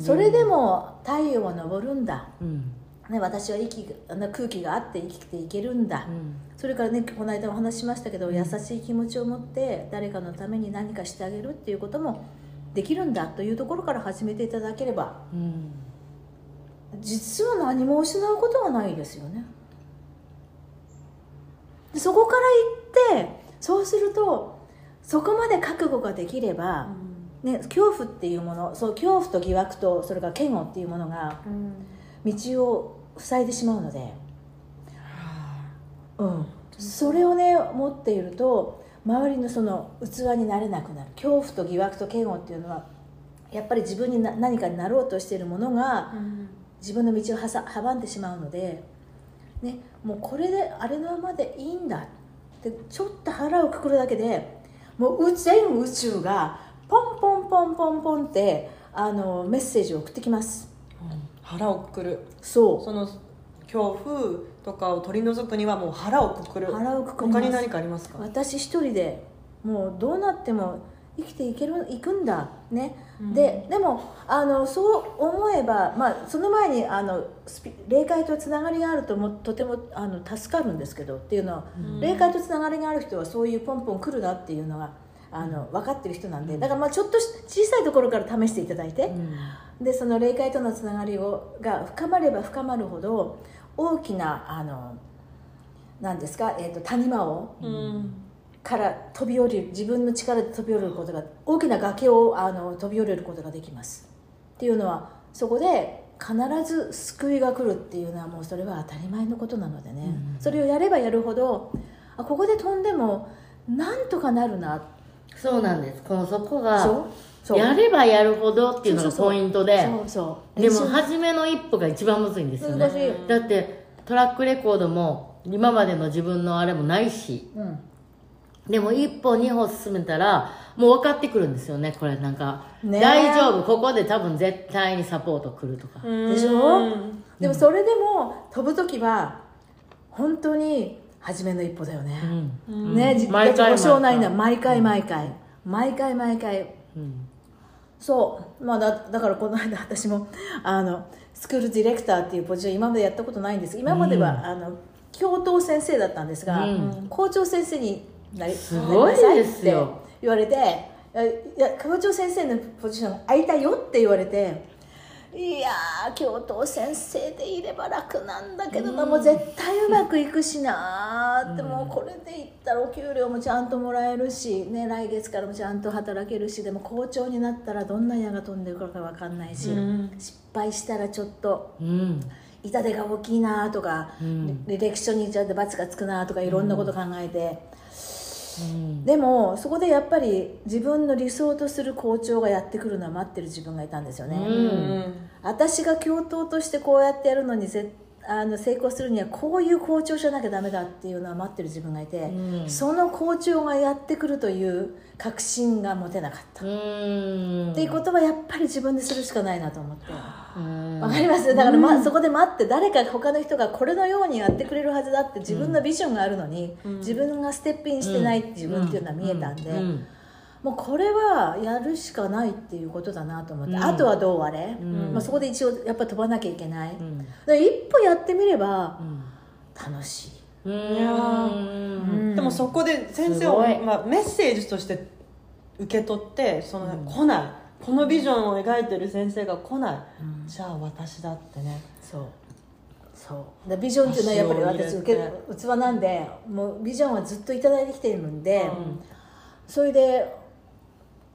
それでも太陽は昇るんだ、うん。ね、私は息が空気があって生きていけるんだ、うん。それからねこの間お話ししましたけど、優しい気持ちを持って誰かのために何かしてあげるっていうこともできるんだというところから始めていただければ。うん。実は何も失うことはないですよね。でそこから行ってそうするとそこまで覚悟ができれば、ね、恐怖っていうものそう恐怖と疑惑とそれから嫌悪っていうものが道を塞いでしまうので、うん、それをね持っていると周りのその器になれなくなる。恐怖と疑惑と嫌悪っていうのはやっぱり自分にな何かになろうとしているものが自分の道をはさ阻んでしまうので、ね、もうこれであれのままでいいんだってちょっと腹をくくるだけでもうう全宇宙がポンポンポンポンポンってあのメッセージを送ってきます。腹をくくる。そう。その恐怖とかを取り除くにはもう腹をくくる。腹をくくり他に何かありますか？私一人でもうどうなっても生きていけるいくんだね、ででもあのそう思えば、まあ、その前にあの霊界とつながりがあるともとてもあの助かるんですけどっていうのは、霊界とつながりがある人はそういうポンポン来るなっていうのがあの分かってる人なんで。だからまあちょっとし小さいところから試していただいて、でその霊界とのつながりをが深まれば深まるほど大きなあのなんですか、えー、と谷間をうん。から飛び降りる自分の力で飛び降りることが大きな崖をあの飛び降りることができます。っていうのはそこで必ず救いが来るっていうのはもうそれは当たり前のことなのでね、それをやればやるほどあここで飛んでもなんとかなるなそうなんです。このそこそう？がそう。やればやるほどっていうのがポイントでそうそう。でも初めの一歩が一番むずいんですよね。難しいだってトラックレコードも今までの自分のあれもないし。うん。でも一歩二歩進めたらもう分かってくるんですよね。これなんか、ね。大丈夫。ここで多分絶対にサポート来るとか、でしょ？でもそれでも飛ぶ時は本当に初めの一歩だよね、うん。ね、実毎回保証ないん。だ毎回毎回。毎回毎回。うん。そう。まあだだからこの間私もあのスクールディレクターっていうポジション今までやったことないんです。今までは、あの教頭先生だったんですが、うん。校長先生になりすごいですよ。って言われていや校長先生のポジション空いたよって言われていやー教頭先生でいれば楽なんだけどな、もう絶対うまくいくしなーって、もうこれでいったらお給料もちゃんともらえるし、ね、来月からもちゃんと働けるしでも校長になったらどんな矢が飛んでくるか分かんないし、失敗したらちょっとうん。痛手が大きいなとか、ん。履歴書にちゃんと罰がつくなとかいろんなこと考えて。うん。でもそこでやっぱり自分の理想とする校長がやってくるのは待ってる自分がいたんですよね、うん。私が教頭としてこうやってやるのにぜあの成功するにはこういう校長じゃなきゃダメだっていうのは待ってる自分がいて、うん。その校長がやってくるという確信が持てなかった、うん。っていうことはやっぱり自分でするしかないなと思って。うん。わかります？だから、まそこで待って誰か他の人がこれのようにやってくれるはずだって自分のビジョンがあるのに、自分がステップインしてない自分っていうのは見えたんで、うんもうこれはやるしかないっていうことだなと思って、うん。あとはどうあれ、ん。まあ、そこで一応やっぱ飛ばなきゃいけない、うん。一歩やってみればうん。楽しい、でもそこで先生を、まあ、メッセージとして受け取ってその、来ない。このビジョンを描いてる先生が来ない、じゃあ私だってね。そう。そう。でビジョンっていうのはやっぱり私受け器なんでもうビジョンはずっと頂いてきているんで、それで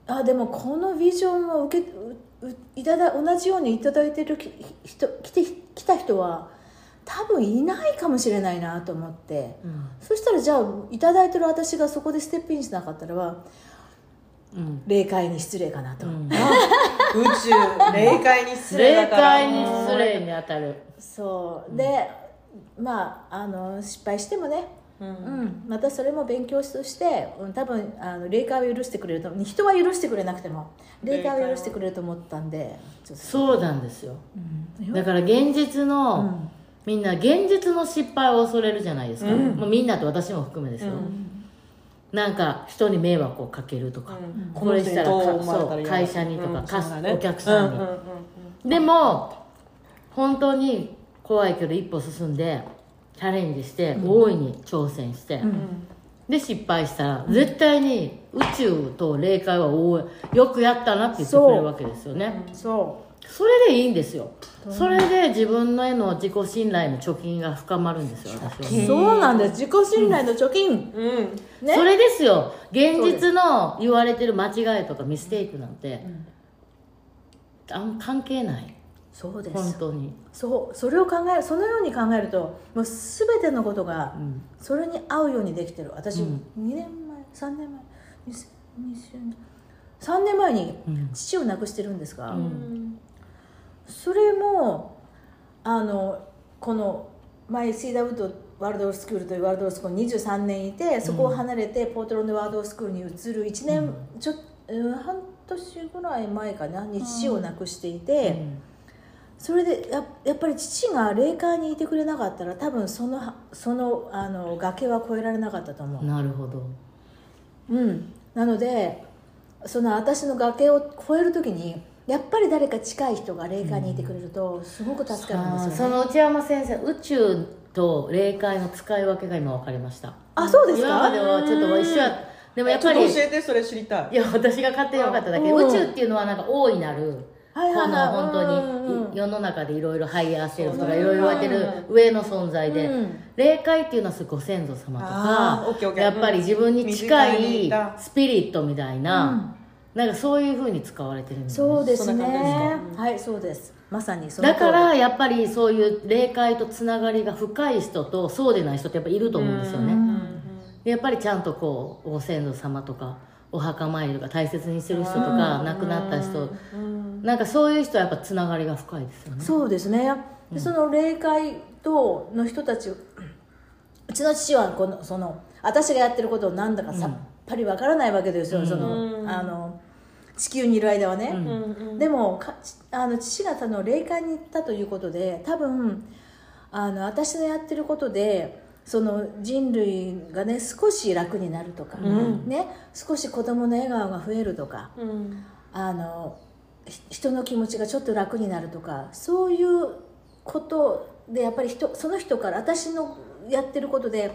あでもこのビジョンを受けうういただ同じようにいただいてるき人来て来た人は多分いないかもしれないなと思って、そしたらじゃあいただいてる私がそこでステップインしなかったらはうん。霊界に失礼かなと、うん。宇宙霊界に失礼だ霊から。界に失礼に当たる。そう。でまああの失敗してもねうん。うん、またそれも勉強として、うん、多分あの霊界は許してくれると人は許してくれなくても霊界は許してくれると思ったんでそうなんですよ。うん。だから現実の、うん。みんな現実の失敗を恐れるじゃないですか、うん。まあ、みんなと私も含めですよ、なんか人に迷惑をかけるとか、これしたらかそう会社にとか、かお客さんに、でも本当に怖いけど一歩進んでチャレンジして、大いに挑戦して、で失敗したら、絶対に宇宙と霊界はよくやったなって言ってくれるわけですよね、そそれでいいんですよ。それで自分のへの自己信頼の貯金が深まるんですよ私は。そうなんです。自己信頼の貯金、うん。ね。それですよ。現実の言われてる間違いとかミステイクなんて、あん関係ないそうです。本当に。そうそれを考えるそのように考えるともう全てのことがん。それに合うようにできてる。私、うん。2年前3年前2020年3年前にうん。父を亡くしてるんですが、うん。それもあのこの前シーダウッドワールドスクールというワールドスクールに23年いてそこを離れてポートランドワールドスクールに移る1年ちょ、うん半年ぐらい前かなに父を亡くしていて。それでややっぱり父が霊界にいてくれなかったら多分そのそのあの崖は越えられなかったと思なるほど。う、うん、なのでその私の崖を越える時にやっぱり誰か近い人が霊界にいてくれるとすごく助かるんですよね、その内山先生宇宙と霊界の使い分けが今分かりました。あそうです今までかはちょっと一緒やでもやっぱり教えてそれ知りたい。いや私が勝手に分かっただけ宇宙っていうのはなんか大いなるこはいはいはい。の本当に世の中でいろいろ higher self とかいろいろ言われてる上の存在でうん。霊界っていうのはご先祖様とあーオッケーオッケー。かやっぱり自分に近いいたスピリットみたいななんかそういうふうに使われてるんですそうですそんな感じねですはいそうです。まさにだからやっぱりそういう霊界とつながりが深い人とそうでない人ってやっぱいると思うんですよね。でやっぱりちゃんとこうご先祖様とかお墓参りとか大切にしてる人とか亡くなった人。なんかそういう人はやっぱつながりが深いですよね。そうですね。でその霊界との人たちうちの父はこのその私がやってることをなんだかさっぱりわからないわけですよ、そのあの地球にいる間はね、でもかあの父がその霊界に行ったということで多分あの私のやってることでその人類がね少し楽になるとか、ね、少し子供の笑顔が増えるとか、うん。あのひ人の気持ちがちょっと楽になるとかそういうことでやっぱり人その人から私のやってることで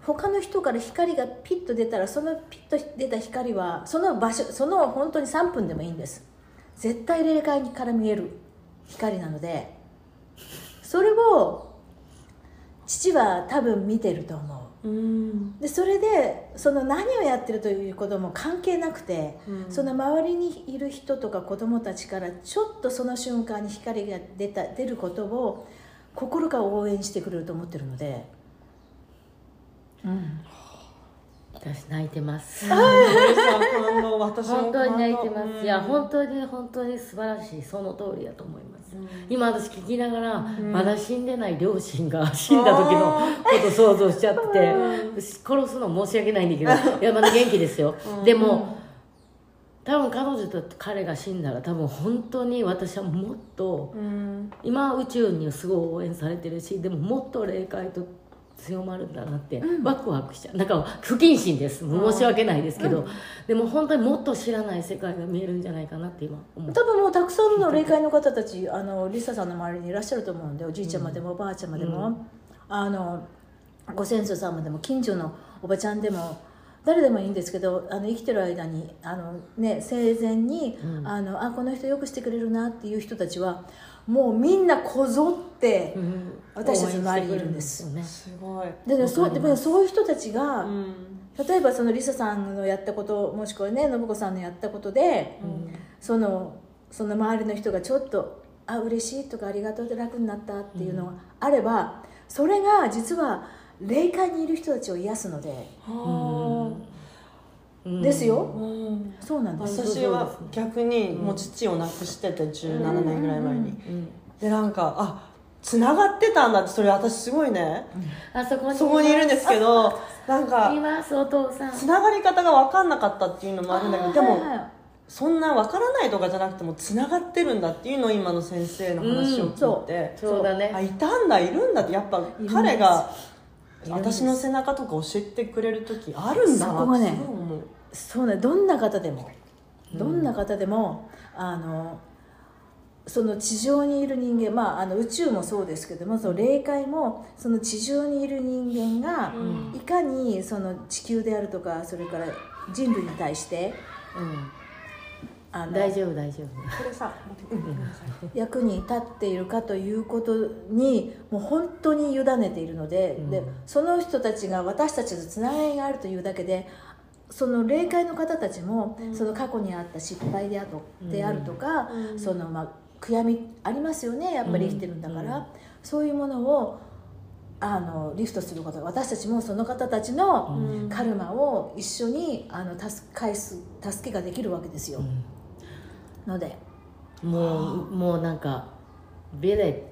他の人から光がピッと出たらそのピッと出た光はその場所その本当に3分でもいいんです。絶対霊界から見える光なのでそれを父は多分見てると思う。うん。でそれでその何をやってるということも関係なくて、その周りにいる人とか子供たちからちょっとその瞬間に光が出た出ることを心から応援してくれると思ってるので、うん、私泣いてます。本当に泣いてます、うんいや本当に本当に素晴らしいその通りだと思います、今私聞きながら、まだ死んでない両親が死んだ時のこと想像しちゃってて殺すの申し訳ないんだけど いやまだ元気ですよ、でも多分彼女と彼が死んだら多分本当に私はもっとうん。今宇宙にすごい応援されてるしでももっと霊界と強まるんだなってワクワクしちゃう。なんか不謹慎です。申し訳ないですけど、でも本当にもっと知らない世界が見えるんじゃないかなって今思う。多分もうたくさんの霊界の方たちあのリサさんの周りにいらっしゃると思うんでおじいちゃまでもおばあちゃまでも、あのご先祖様でも近所のおばちゃんでも誰でもいいんですけどあの生きてる間にあの、ね、生前に、あのあこの人よくしてくれるなっていう人たちはもうみんなこぞってうん。私たちの周りにいるんです。応援してくれるんすごい。ででそうでもそういう人たちが、うん。例えばそのリサさんのやったこともしくはね信子さんのやったことで、そのその周りの人がちょっと「あ嬉しい」とか「ありがとう」で楽になったっていうのがあれば、それが実は霊界にいる人たちを癒すので、はうんですよ、あうん。そうなんです。私は逆にもう父を亡くしてて17年ぐらい前に。うん。でなんかあつながってたんだってそれ私すごいね。あそこにそこにいるんですけどなんいかますお父さん。つながり方が分かんなかったっていうのもあるんだけどでもはいはい。そんな分からないとかじゃなくてもつながってるんだっていうのを今の先生の話を聞いて、そう。だね。あいたんだいるんだってやっぱ彼が私の背中とか教えてくれる時あるんだなそこがねってすごい思うそうねどんな方でも。どんな方でも、あのその地上にいる人間、まあ、あの宇宙もそうですけどもその霊界もその地上にいる人間が、いかにその地球であるとかそれから人類に対してうん。あの大丈夫大丈夫。これさ役に立っているかということにもう本当に委ねているので,、うん。でその人たちが私たちとつながりがあるというだけでその霊界の方たちも、うん。その過去にあった失敗であと,、うんであるとか、うん。そのまあ悔やみありますよねやっぱり生きてるんだから、うん。そういうものをあのリフトすること私たちもその方たちのうん。カルマを一緒にあの助返す助けができるわけですよ、ので。もうもうなんか village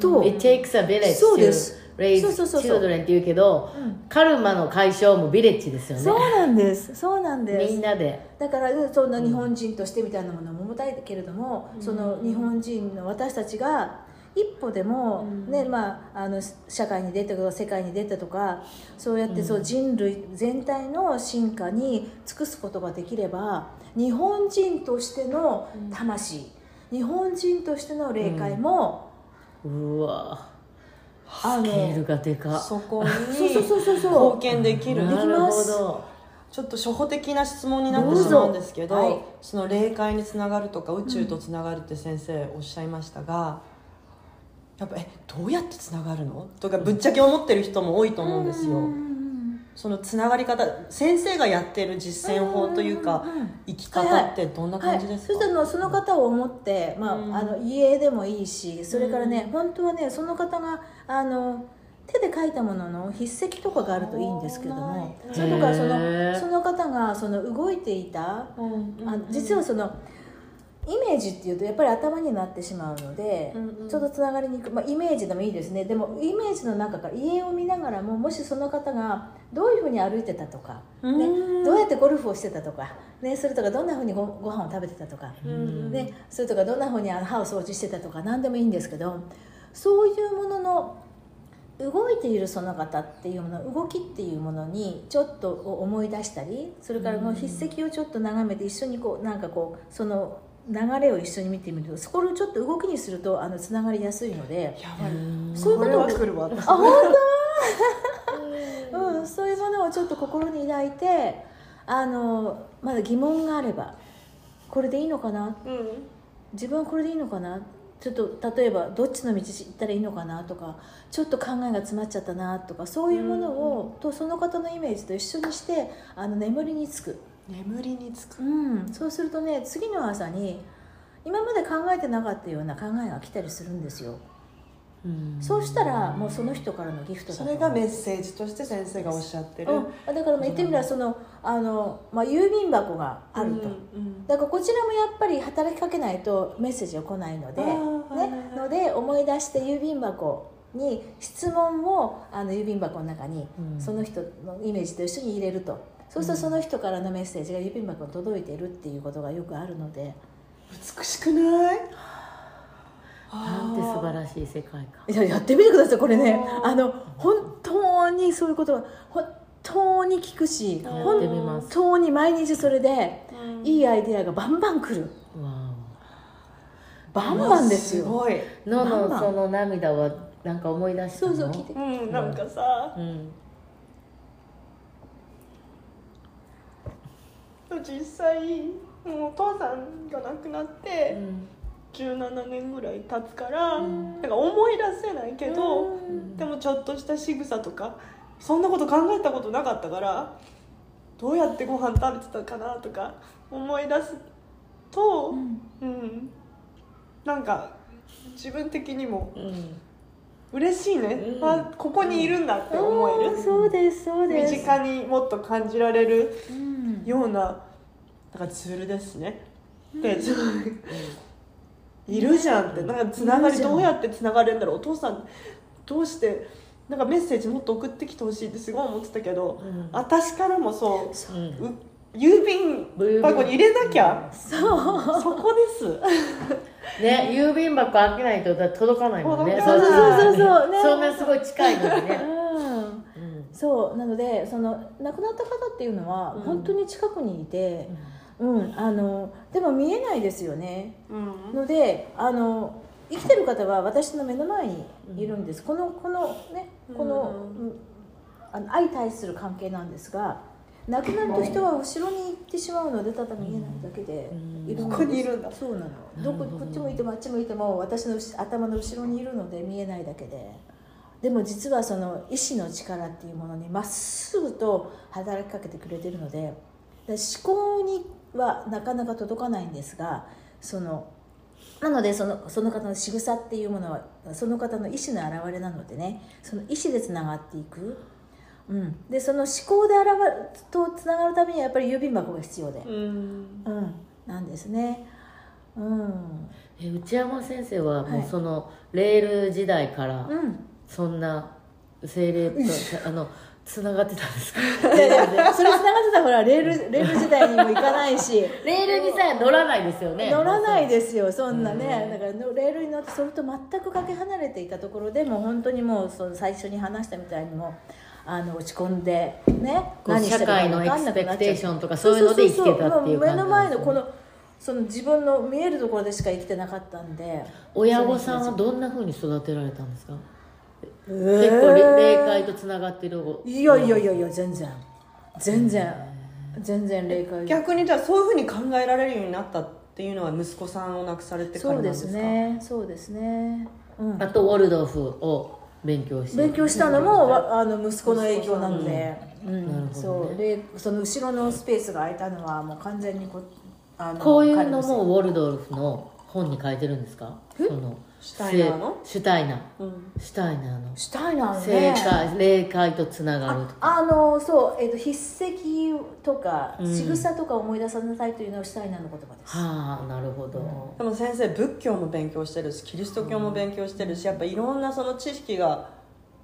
と It takes a village そうですうそうそうそう。children って言うけどうん。カルマの解消もビレッジですよね。そうなんです。そうなんです。みんなで。だからうんそんな日本人としてみたいなものも重たいけれども、その日本人の私たちが一歩でも、うん。ねまあ、あの社会に出たとか世界に出たとかそうやってそう人類全体の進化に尽くすことができれば日本人としての魂、日本人としての霊界も、うわあのスケールがでか。っそこに貢献できる。できなるますほど。ちょっと初歩的な質問になってしまうんですけどはい。その霊界につながるとか宇宙とつながるって先生おっしゃいましたが、やっぱえどうやってつながるの？とかぶっちゃけ思ってる人も多いと思うんですよ、うんそのつながり方先生がやってる実践法というかうんうんうん生き方ってどんな感じですか、はい、そしたらその方を思って、まあうん。あの家でもいいしそれからね、本当はねその方があの手で書いたものの筆跡とかがあるといいんですけどもそれとかそのその方がその動いていたうん。あ実はそのイメージっていうとやっぱり頭になってしまうので、うんうん。ちょっとつながりにくい、まあ、イメージでもいいですね。でもイメージの中から家を見ながらももしその方がどういうふうに歩いてたとか、ねうん。どうやってゴルフをしてたとか、ね、それとかどんなふうにごご飯を食べてたとか、うんね、それとかどんなふうにあの歯を掃除してたとか何でもいいんですけどそういうものの動いているその方っていうもの動きっていうものにちょっと思い出したりそれからこの筆跡をちょっと眺めて一緒にこうなんかこうその流れを一緒に見てみるとそこをちょっと動きにするとあのつながりやすいので。やばい。そういうことをこれは来るわ。私あ本当？うん、そういうものをちょっと心に抱いてあのまだ疑問があればこれでいいのかな？うん。自分はこれでいいのかな？ちょっと例えばどっちの道行ったらいいのかな？とかちょっと考えが詰まっちゃったな？とかそういうものを、とその方のイメージと一緒にしてあの眠りにつく、眠りにつく。うん、そうするとね次の朝に今まで考えてなかったような考えが来たりするんですよ、うん。そうしたらもうその人からのギフトそれがメッセージとして先生がおっしゃってる、うん、だからまあ言ってみればそのあの、まあ、郵便箱があると、うんだからこちらもやっぱり働きかけないとメッセージが来ないので、ね、ので思い出して郵便箱に質問をあの郵便箱の中にうん。その人のイメージと一緒に入れると、そうするとその人からのメッセージが郵便箱に届いているっていうことがよくあるので。美しくない？なんて素晴らしい世界観。いややってみてくださいこれね。あの本当にそういうことは本当に聞くし本当に毎日それでうんいいアイデアがバンバン来る。わバンバンですよ。すごい。おののその涙はなんか思い出したの？そうそう聞いて。うんなんかさ。うん実際もうお父さんが亡くなってうん17年ぐらい経つから、うん。なんか思い出せないけど、うん。でもちょっとした仕草とかそんなこと考えたことなかったからどうやってご飯食べてたかなとか思い出すと、うん。なんか自分的にもうん。嬉しいね、うん。あここにいるんだって思える、うん。そうですそうです。身近にもっと感じられる。うんようななんかツールですね。で、いるじゃんって。なんかつながりどうやってつながれるんだろう。お父さんどうしてなんかメッセージもっと送ってきてほしいってすごい思ってたけど、うん。私からもそうう。んう郵便箱に入れなきゃそう。そこです。ね郵便箱開けないとだ届かないもんね。そうそうそうそう。ね。そんなすごい近いのにうね。んうんそうなのでその亡くなった方っていうのはうん。本当に近くにいて、うん。あのでも見えないですよねうん。のであの生きてる方は私の目の前にいるんです、このこのねこの、うんうんあの相対する関係なんですが亡くなると人は後ろに行ってしまうのでただ見えないだけでいるんです。ここにいるんだ。そうなの。ど。ここっち向いてもあっち向いても私の後頭の後ろにいるので見えないだけででも実はその意志の力っていうものにまっすぐと働きかけてくれてるのでで思考にはなかなか届かないんですがそのなのでそのその方の仕草っていうものはその方の意思の表れなのでねその意思でつながっていく、うん、でその思考で現れとつながるためにはやっぱり郵便箱が必要で、うん。うん、なんですね。うん。え内山先生はもはい。うそのレール時代からうんそんな精霊とあのつながってたんですか？いやいやそれつながってたらほらレールレール時代にも行かないし。レールにさえ乗らないですよね。乗らないですよそんなね。だからのレールに乗ってそれと全くかけ離れていたところでもう本当にもうその最初に話したみたいにもあの落ち込んでねこうしてるか社会の分かんなくなっちゃう。エクスペクテーションとかそういうので生きてたっていう感じそそそもう目の前のこののその自分の見えるところでしか生きてなかったんで。親御さんはどんなふうに育てられたんですか？結結構霊界とつながってるいやいやいやいや全然。全然全然霊界。逆にじゃあそういうふうに考えられるようになったっていうのは息子さんを亡くされてからそうでなんですか？すね。そうですね。うん。あとウォルドフを勉強して。勉強したのもわあの息子の影響なので、うん。そう。でその後ろのスペースが空いたのはもう完全にこあのこういうのもウォルドルフの本に書いてるんですか？そのシュタイナーの？シュタイナーうん。シュタイナーの。シュタイナーの正ね解霊界とつながるとか。あのそう、えー、と筆跡とかうん。仕草とか思い出さなさいというのはシュタイナーの言葉です、はあなるほど、でも先生仏教も勉強してるしキリスト教も勉強してるしやっぱいろんなその知識が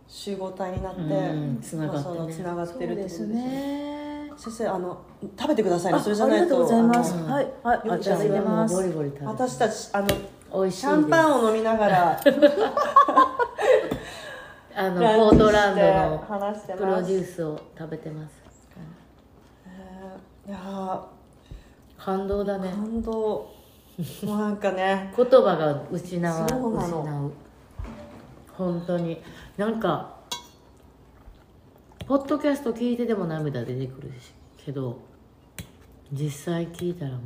集合体になって、うん。つながってね。まあつながってるってことでですすね。ね。先生あの食べてくださいね。あそれじゃないと。ありがとうございます、はい。はい。私いただいます。私たちあの美味しいシャンパンを飲みながら。あのポートランドのプロデュースを食べてます。いやー。感動だね。感動。もうなんかね。言葉が失わ失の。う。本当に。なんかポッドキャスト聞いてでも涙出てくるしけど実際聞いたらもう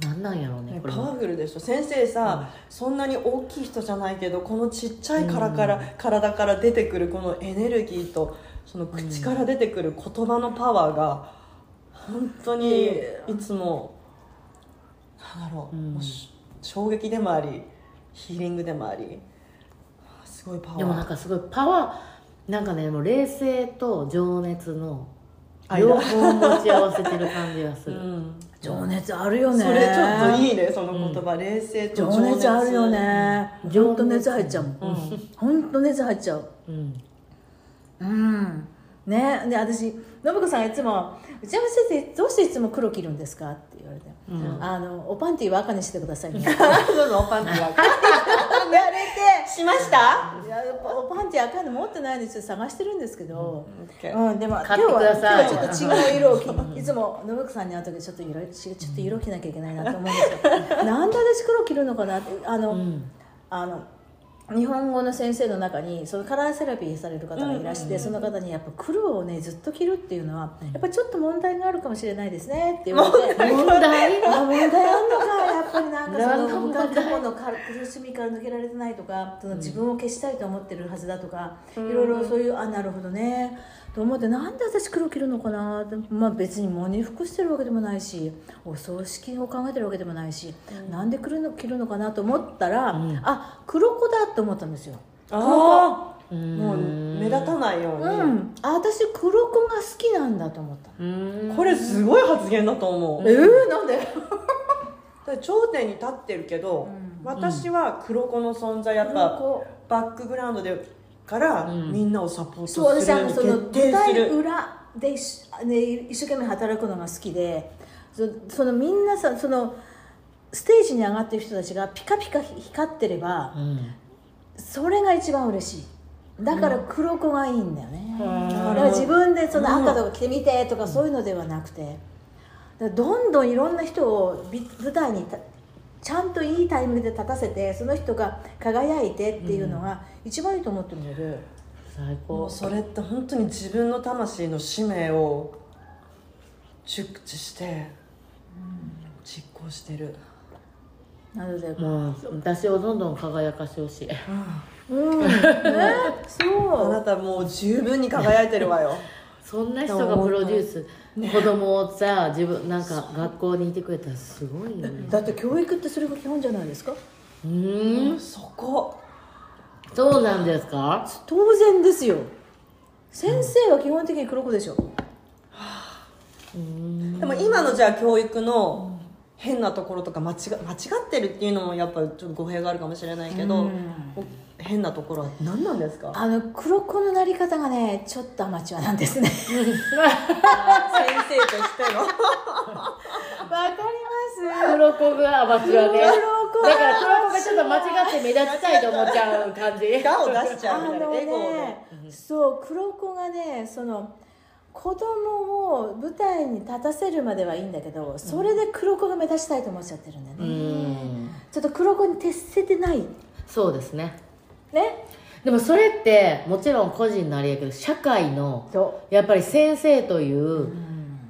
なんなんやろうねパワフルでしょ。先生さ、そんなに大きい人じゃないけどこのちっちゃい体から,、体から出てくるこのエネルギーとその口から出てくる言葉のパワーが本当にいつもなんだろう,、う衝撃でもありヒーリングでもありすごいパワー。でもなんかすごいパワーなんかねもう冷静と情熱の間。両方持ち合わせてる感じがする、うん情熱あるよね。それちょっといいねその言葉、冷静と情情熱熱あるよね。本当熱入っちゃうもん。本当熱入っちゃう。うん。うん。ね。で私信子さんがいつも「内山先生どうしていつも黒着るんですか?」って言われて、あの「おパンティーは赤にしてくださいね」どうぞパンティーは言われてしました？いやおパンティー赤いの持ってないんですよ探してるんですけど、うん、でも今買日は今日はちょっと違う色を着いつも信子さんに会う時ちょっと色ちちょっと色着なきゃいけないなと思うんですけど。なんで私黒着るのかな？ってあの、うん。あの日本語の先生の中にそのカラーセラピーされる方がいらして、その方にやっぱ黒をねずっと着るっていうのはやっぱちょっと問題があるかもしれないですねって言われて。問題？あ問題？あんのかやっぱりなんか そ何の過去の苦しみから抜けられてないとかその自分を消したいと思ってるはずだとか、いろいろそういうあなるほどねと思ってなんで私黒着るのかなって、まあ、別に喪に服してるわけでもないしお葬式を考えてるわけでもないし、なんで着るの着るのかなと思ったら、あ黒子だって思ったんですよ。ああうんもう目立たないように、うん、あ私黒子が好きなんだと思った。うん。これすごい発言だと思う、えー、なんで？頂点に立ってるけど、私は黒子の存在やっぱバックグラウンドでからうん。みんなをサポートすそう私あのその舞台る裏で一,、ね、一生懸命働くのが好きでそそのみんなさそのステージに上がってる人たちがピカピカ光ってればうん。それが一番嬉しい。だから黒子がいいんだよね、ん。だから自分でその赤とか着てみてとかそういうのではなくてどんどんいろんな人をび舞台にたちゃんといいタイミングで立たせてその人が輝いてっていうのが一番いいと思ってるので、最も高うそれって本当に自分の魂の使命を熟知して実行してる、なので私をどんどん輝かしてほしい。うん。ねそう。あなたもう十分に輝いてるわよそんな人がプロデュース、子供をさ自分なんか学校にいてくれたらすごいよねだって教育ってそれが基本じゃないですか？うーん。そこ。そうなんですか？当然ですよ。先生は基本的に黒子でしょ。でも今のじゃあ教育の変なところとか間違間違ってるっていうのもやっぱちょっと語弊があるかもしれないけど、うん変なところは何なんですか？あの黒子のなり方がねちょっとアマチュアなんですね。先生としての。わかります。黒子がアマチュアね黒子だから黒子がちょっと間違って目立ちたいと思っちゃう感じ。顔を出しちゃうみたいなねそう黒子がねその子供を舞台に立たせるまではいいんだけどそれで黒子が目立ちたいと思っちゃってるんだようね、ん。ちょっと黒子に徹せてない。そうですねね。でもそれってもちろん個人のあれやけど社会のそやっぱり先生という、う、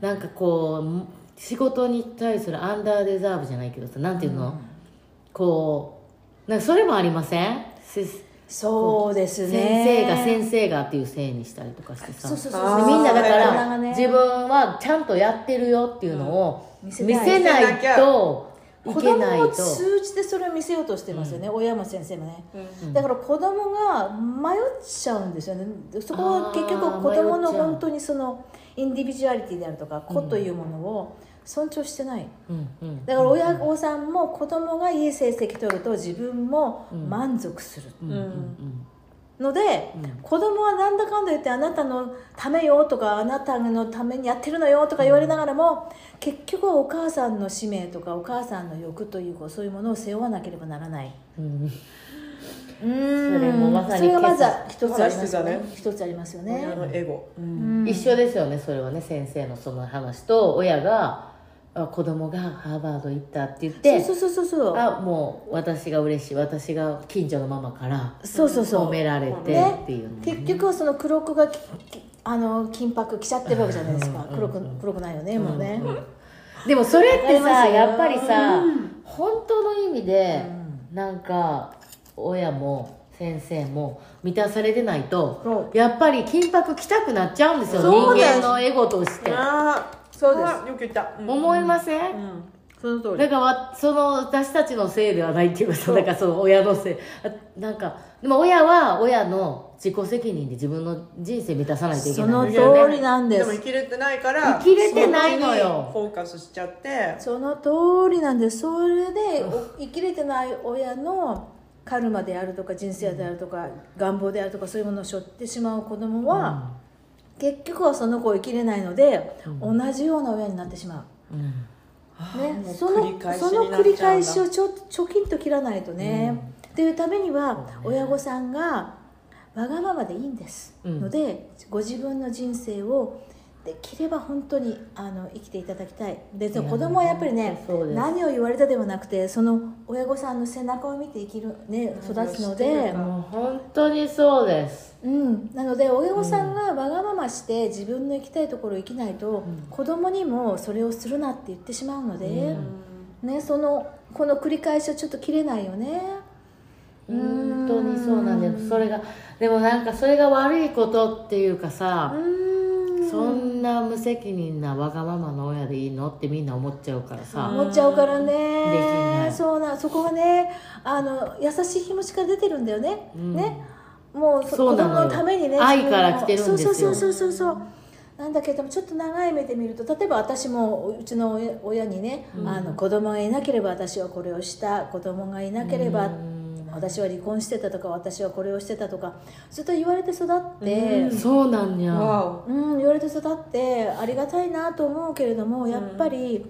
なんかこう仕事に対するアンダーデザーブじゃないけどさなんていうの、こうなんかそれもありません？せそうですね。先生が先生がっていうせいにしたりとかしてさ。そうそうそうあーでみんなだから、自分はちゃんとやってるよっていうのをうん。見見せないとい子供を通じてそれを見せようとしてますよね、親も先生もね、うん。だから子供が迷っちゃうんですよね。そこは結局子供の本当にそのインディビジュアリティであるとか子というものを尊重してない。うんうん。だから親御さんも子供がいい成績取ると自分も満足する。うんうん。ので、子供はなんだかんだ言ってあなたのためよとかあなたのためにやってるのよとか言われながらも、結局はお母さんの使命とかお母さんの欲というかそういうものを背負わなければならない。うん。うん。それもまさにそれがまずは一つありますよね。つありますよね。親のエゴ、うん。一緒ですよねそれはね先生のその話と親があ子供がハーバード行ったって言ってそうそうそうそうあもう私が嬉しい。私が近所のママからそうそうそう。褒められてね。っていうのね。結局はその黒子があの金箔着ちゃってるわけじゃないですか。うん黒く黒くないよねもうね。でもそれってさやっぱりさ、本当の意味で、なんか親も先生も満たされてないとそやっぱり金箔着たくなっちゃうんですよ。人間のエゴとしてそうです。よく言った、うん。思いません、うん。その通だからわその私たちのせいではないっていうかさだからその親のせい。あなんかでも親は親の自己責任で自分の人生満たさないといけないそのんですよね。通りなんでですも生きれてないから生きれてないのよ。フォーカスしちゃって。その通りなんです。それでお生きれてない親のカルマであるとか人生であるとか願望であるとかそういうものを背負ってしまう子供は、結局はその子を生きれないので、同じような親になってしまう。うん。ね。そのその繰り返しをちょっと貯金と切らないとね、っていうためには親御さんがわがままでいいんです、うん。のでご自分の人生をできれば本当にあの生きていただきたい。で子供はやっぱりね何を言われたではなくてその親御さんの背中を見て生きる、ね、育つので、もう本当にそうです。うん、なので親御さんがわがままして自分の行きたいところ生きないと、子供にもそれをするなって言ってしまうので、ね、そのこの繰り返しはちょっと切れないよね。本当にそうなんだよそれがでもなんかそれが悪いことっていうかさ、うんそんな無責任なわがままの親でいいのってみんな思っちゃうからさ、思っちゃうからね。い。そうなそこがねあの優しい気持ちから出てるんだよね、うん。ね。もうそ子供のためにね愛から来てるんですよ。そうそうそうそうそう。なんだけどもちょっと長い目で見ると例えば私もうちの親親にね、あの子供がいなければ私はこれをした子供がいなければ、私は離婚してたとか私はこれをしてたとかずっと言われて育って、そうなんや。わうん、言われて育ってありがたいなと思うけれどもやっぱり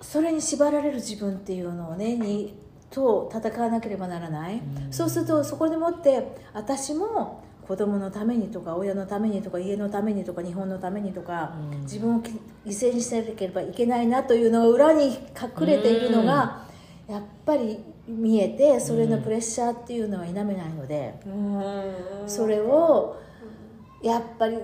それに縛られる自分っていうのをねにと戦わなければならない、そうするとそこでもって私も子供のためにとか親のためにとか家のためにとか日本のためにとか、自分をき犠牲にしなければいけないなというのが裏に隠れているのが、やっぱり見えてそれのプレッシャーっていうのは否めないので、うん。それをやっぱり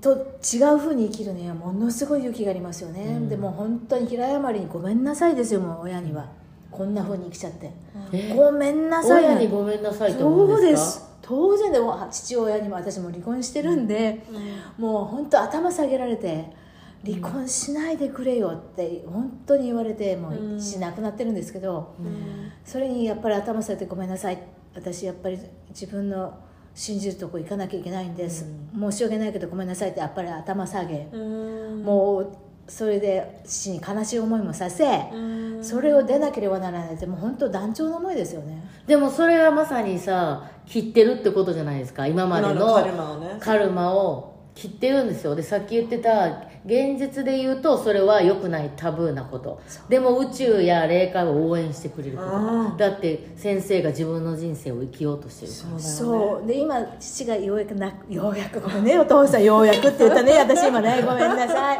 と違うふうに生きるにはものすごい勇気がありますよね、でも本当に平謝りにごめんなさいですよもう親には。こんなふうに生きちゃって、え？ごめんなさい親にごめんなさいと思そううんですす。当然でも父親にも私も離婚してるんで、もう本当頭下げられて離婚しないでくれよって本当に言われてもう父亡くなってるんですけど、それにやっぱり頭下げてごめんなさい。私やっぱり自分の信じるとこ行かなきゃいけないんです、申し訳ないけどごめんなさいってやっぱり頭下げ、うん。もうそれで父に悲しい思いもさせ、それを出なければならないってもう本当団長の思いですよね。でもそれはまさにさ切ってるってことじゃないですか今までの今のカルマをね。カルマを切ってるんですよ。でさっき言ってた現実で言うとそれは良くないタブーなこと。でも宇宙や霊界を応援してくれること。だって先生が自分の人生を生きようとしてるから。そう。で今父がようやくなようやくごめんね。お父さんようやくって言ったね。私今ねごめんなさい。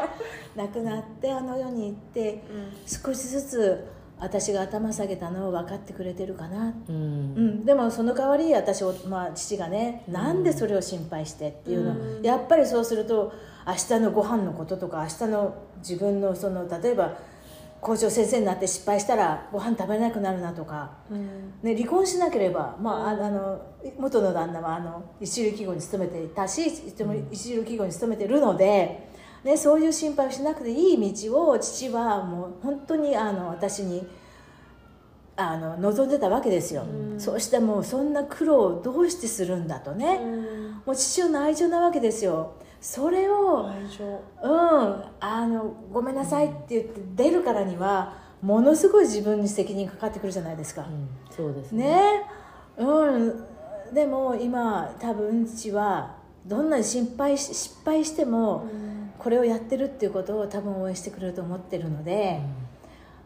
亡くなってあの世に行って、少しずつ私が頭下げたのを分かってくれてるかな、うん。うん、でもその代わり私を、まあ、父がねなんでそれを心配してっていうの、やっぱりそうすると明日のご飯のこととか明日の自分のその例えば校長先生になって失敗したらご飯食べれなくなるなとか、ね、離婚しなければ、まあ、ああの元の旦那はあの一流企業に勤めていたし一流企業に勤めてるので、ね、そういう心配をしなくていい道を父はもう本当にあの私にあの望んでたわけですよ、そうしてもうそんな苦労をどうしてするんだとね、もう父親の愛情なわけですよそれを愛情。うんあのごめんなさいって言って出るからにはものすごい自分に責任かかってくるじゃないですか、うんそうですね。ね。うん。でも今多分父はどんなに心配し失敗しても、これをやってるっていうことを多分応援してくれると思ってるので、うん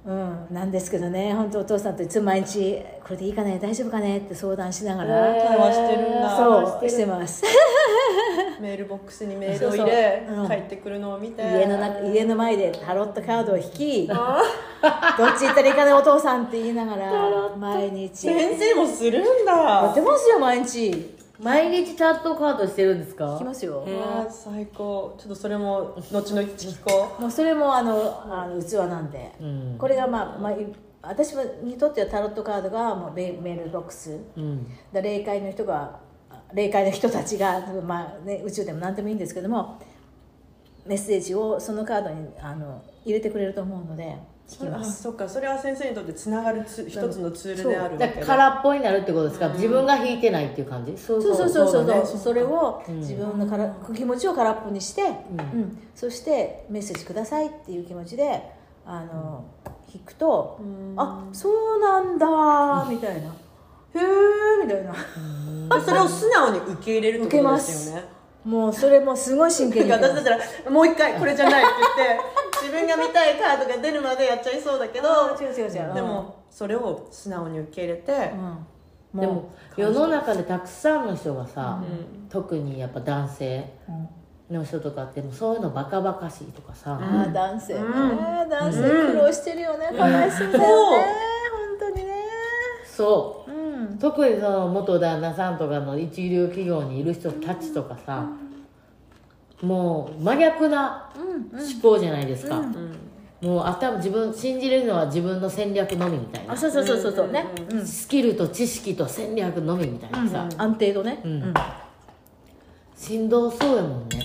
なんですけどね本当お父さんといつも毎日これでいいかね大丈夫かねって相談しながら、会話してるんだ。そうしてます。メールボックスにメールを入れ帰ってくるのを見て。家の中家の前でタロットカードを引き どっち行ったらいいかねお父さんって言いながら毎日。先生もするんやだってますよ毎日毎日チャットカードしてるんですか？聞きますよ、うわ最高。ちょっとそれも後々聞こ もうそれもあのあの器なんで、うん。これがまあ、まあ、い私にとってはタロットカードがもうメメールボックス。うん。だ霊界の人が霊界の人たちが、まあね、宇宙でも何でもいいんですけどもメッセージをそのカードにあの入れてくれると思うので聞きます。そっか。それは先生にとってつながるツ一つのツールであるわだけから空っぽになるってことですか、自分が引いてないっていう感じ？そうそう。そうそうそうそう。だねそれを自分のから、気持ちを空っぽにして、うん。そしてメッセージくださいっていう気持ちであの引くと、あそうなんだみたいな、へえみたいな、それを素直に受け入れるってことですよね。もうそれもすごい真剣に私だったらもう一回これじゃないって言って自分が見たいカードが出るまでやっちゃいそうだけどあー違う違う違う。でもそれを素直に受け入れて、うん、でも世の中でたくさんの人がさ、うん。特にやっぱ男性の人とかってもうそういうのバカバカしいとかさ、ああ男性ね、うん。男性苦労してるよね、かわいそうだよね。本当にね。そう。うん。特にその元旦那さんとかの一流企業にいる人たちとかさ、もう真逆な思考じゃないですか、もう頭自分信じれるのは自分の戦略のみみたいな。あそうそうそうそうそう。ね、うん。スキルと知識と戦略のみみたいなさ、安定度ね、うん。振動そうやもんね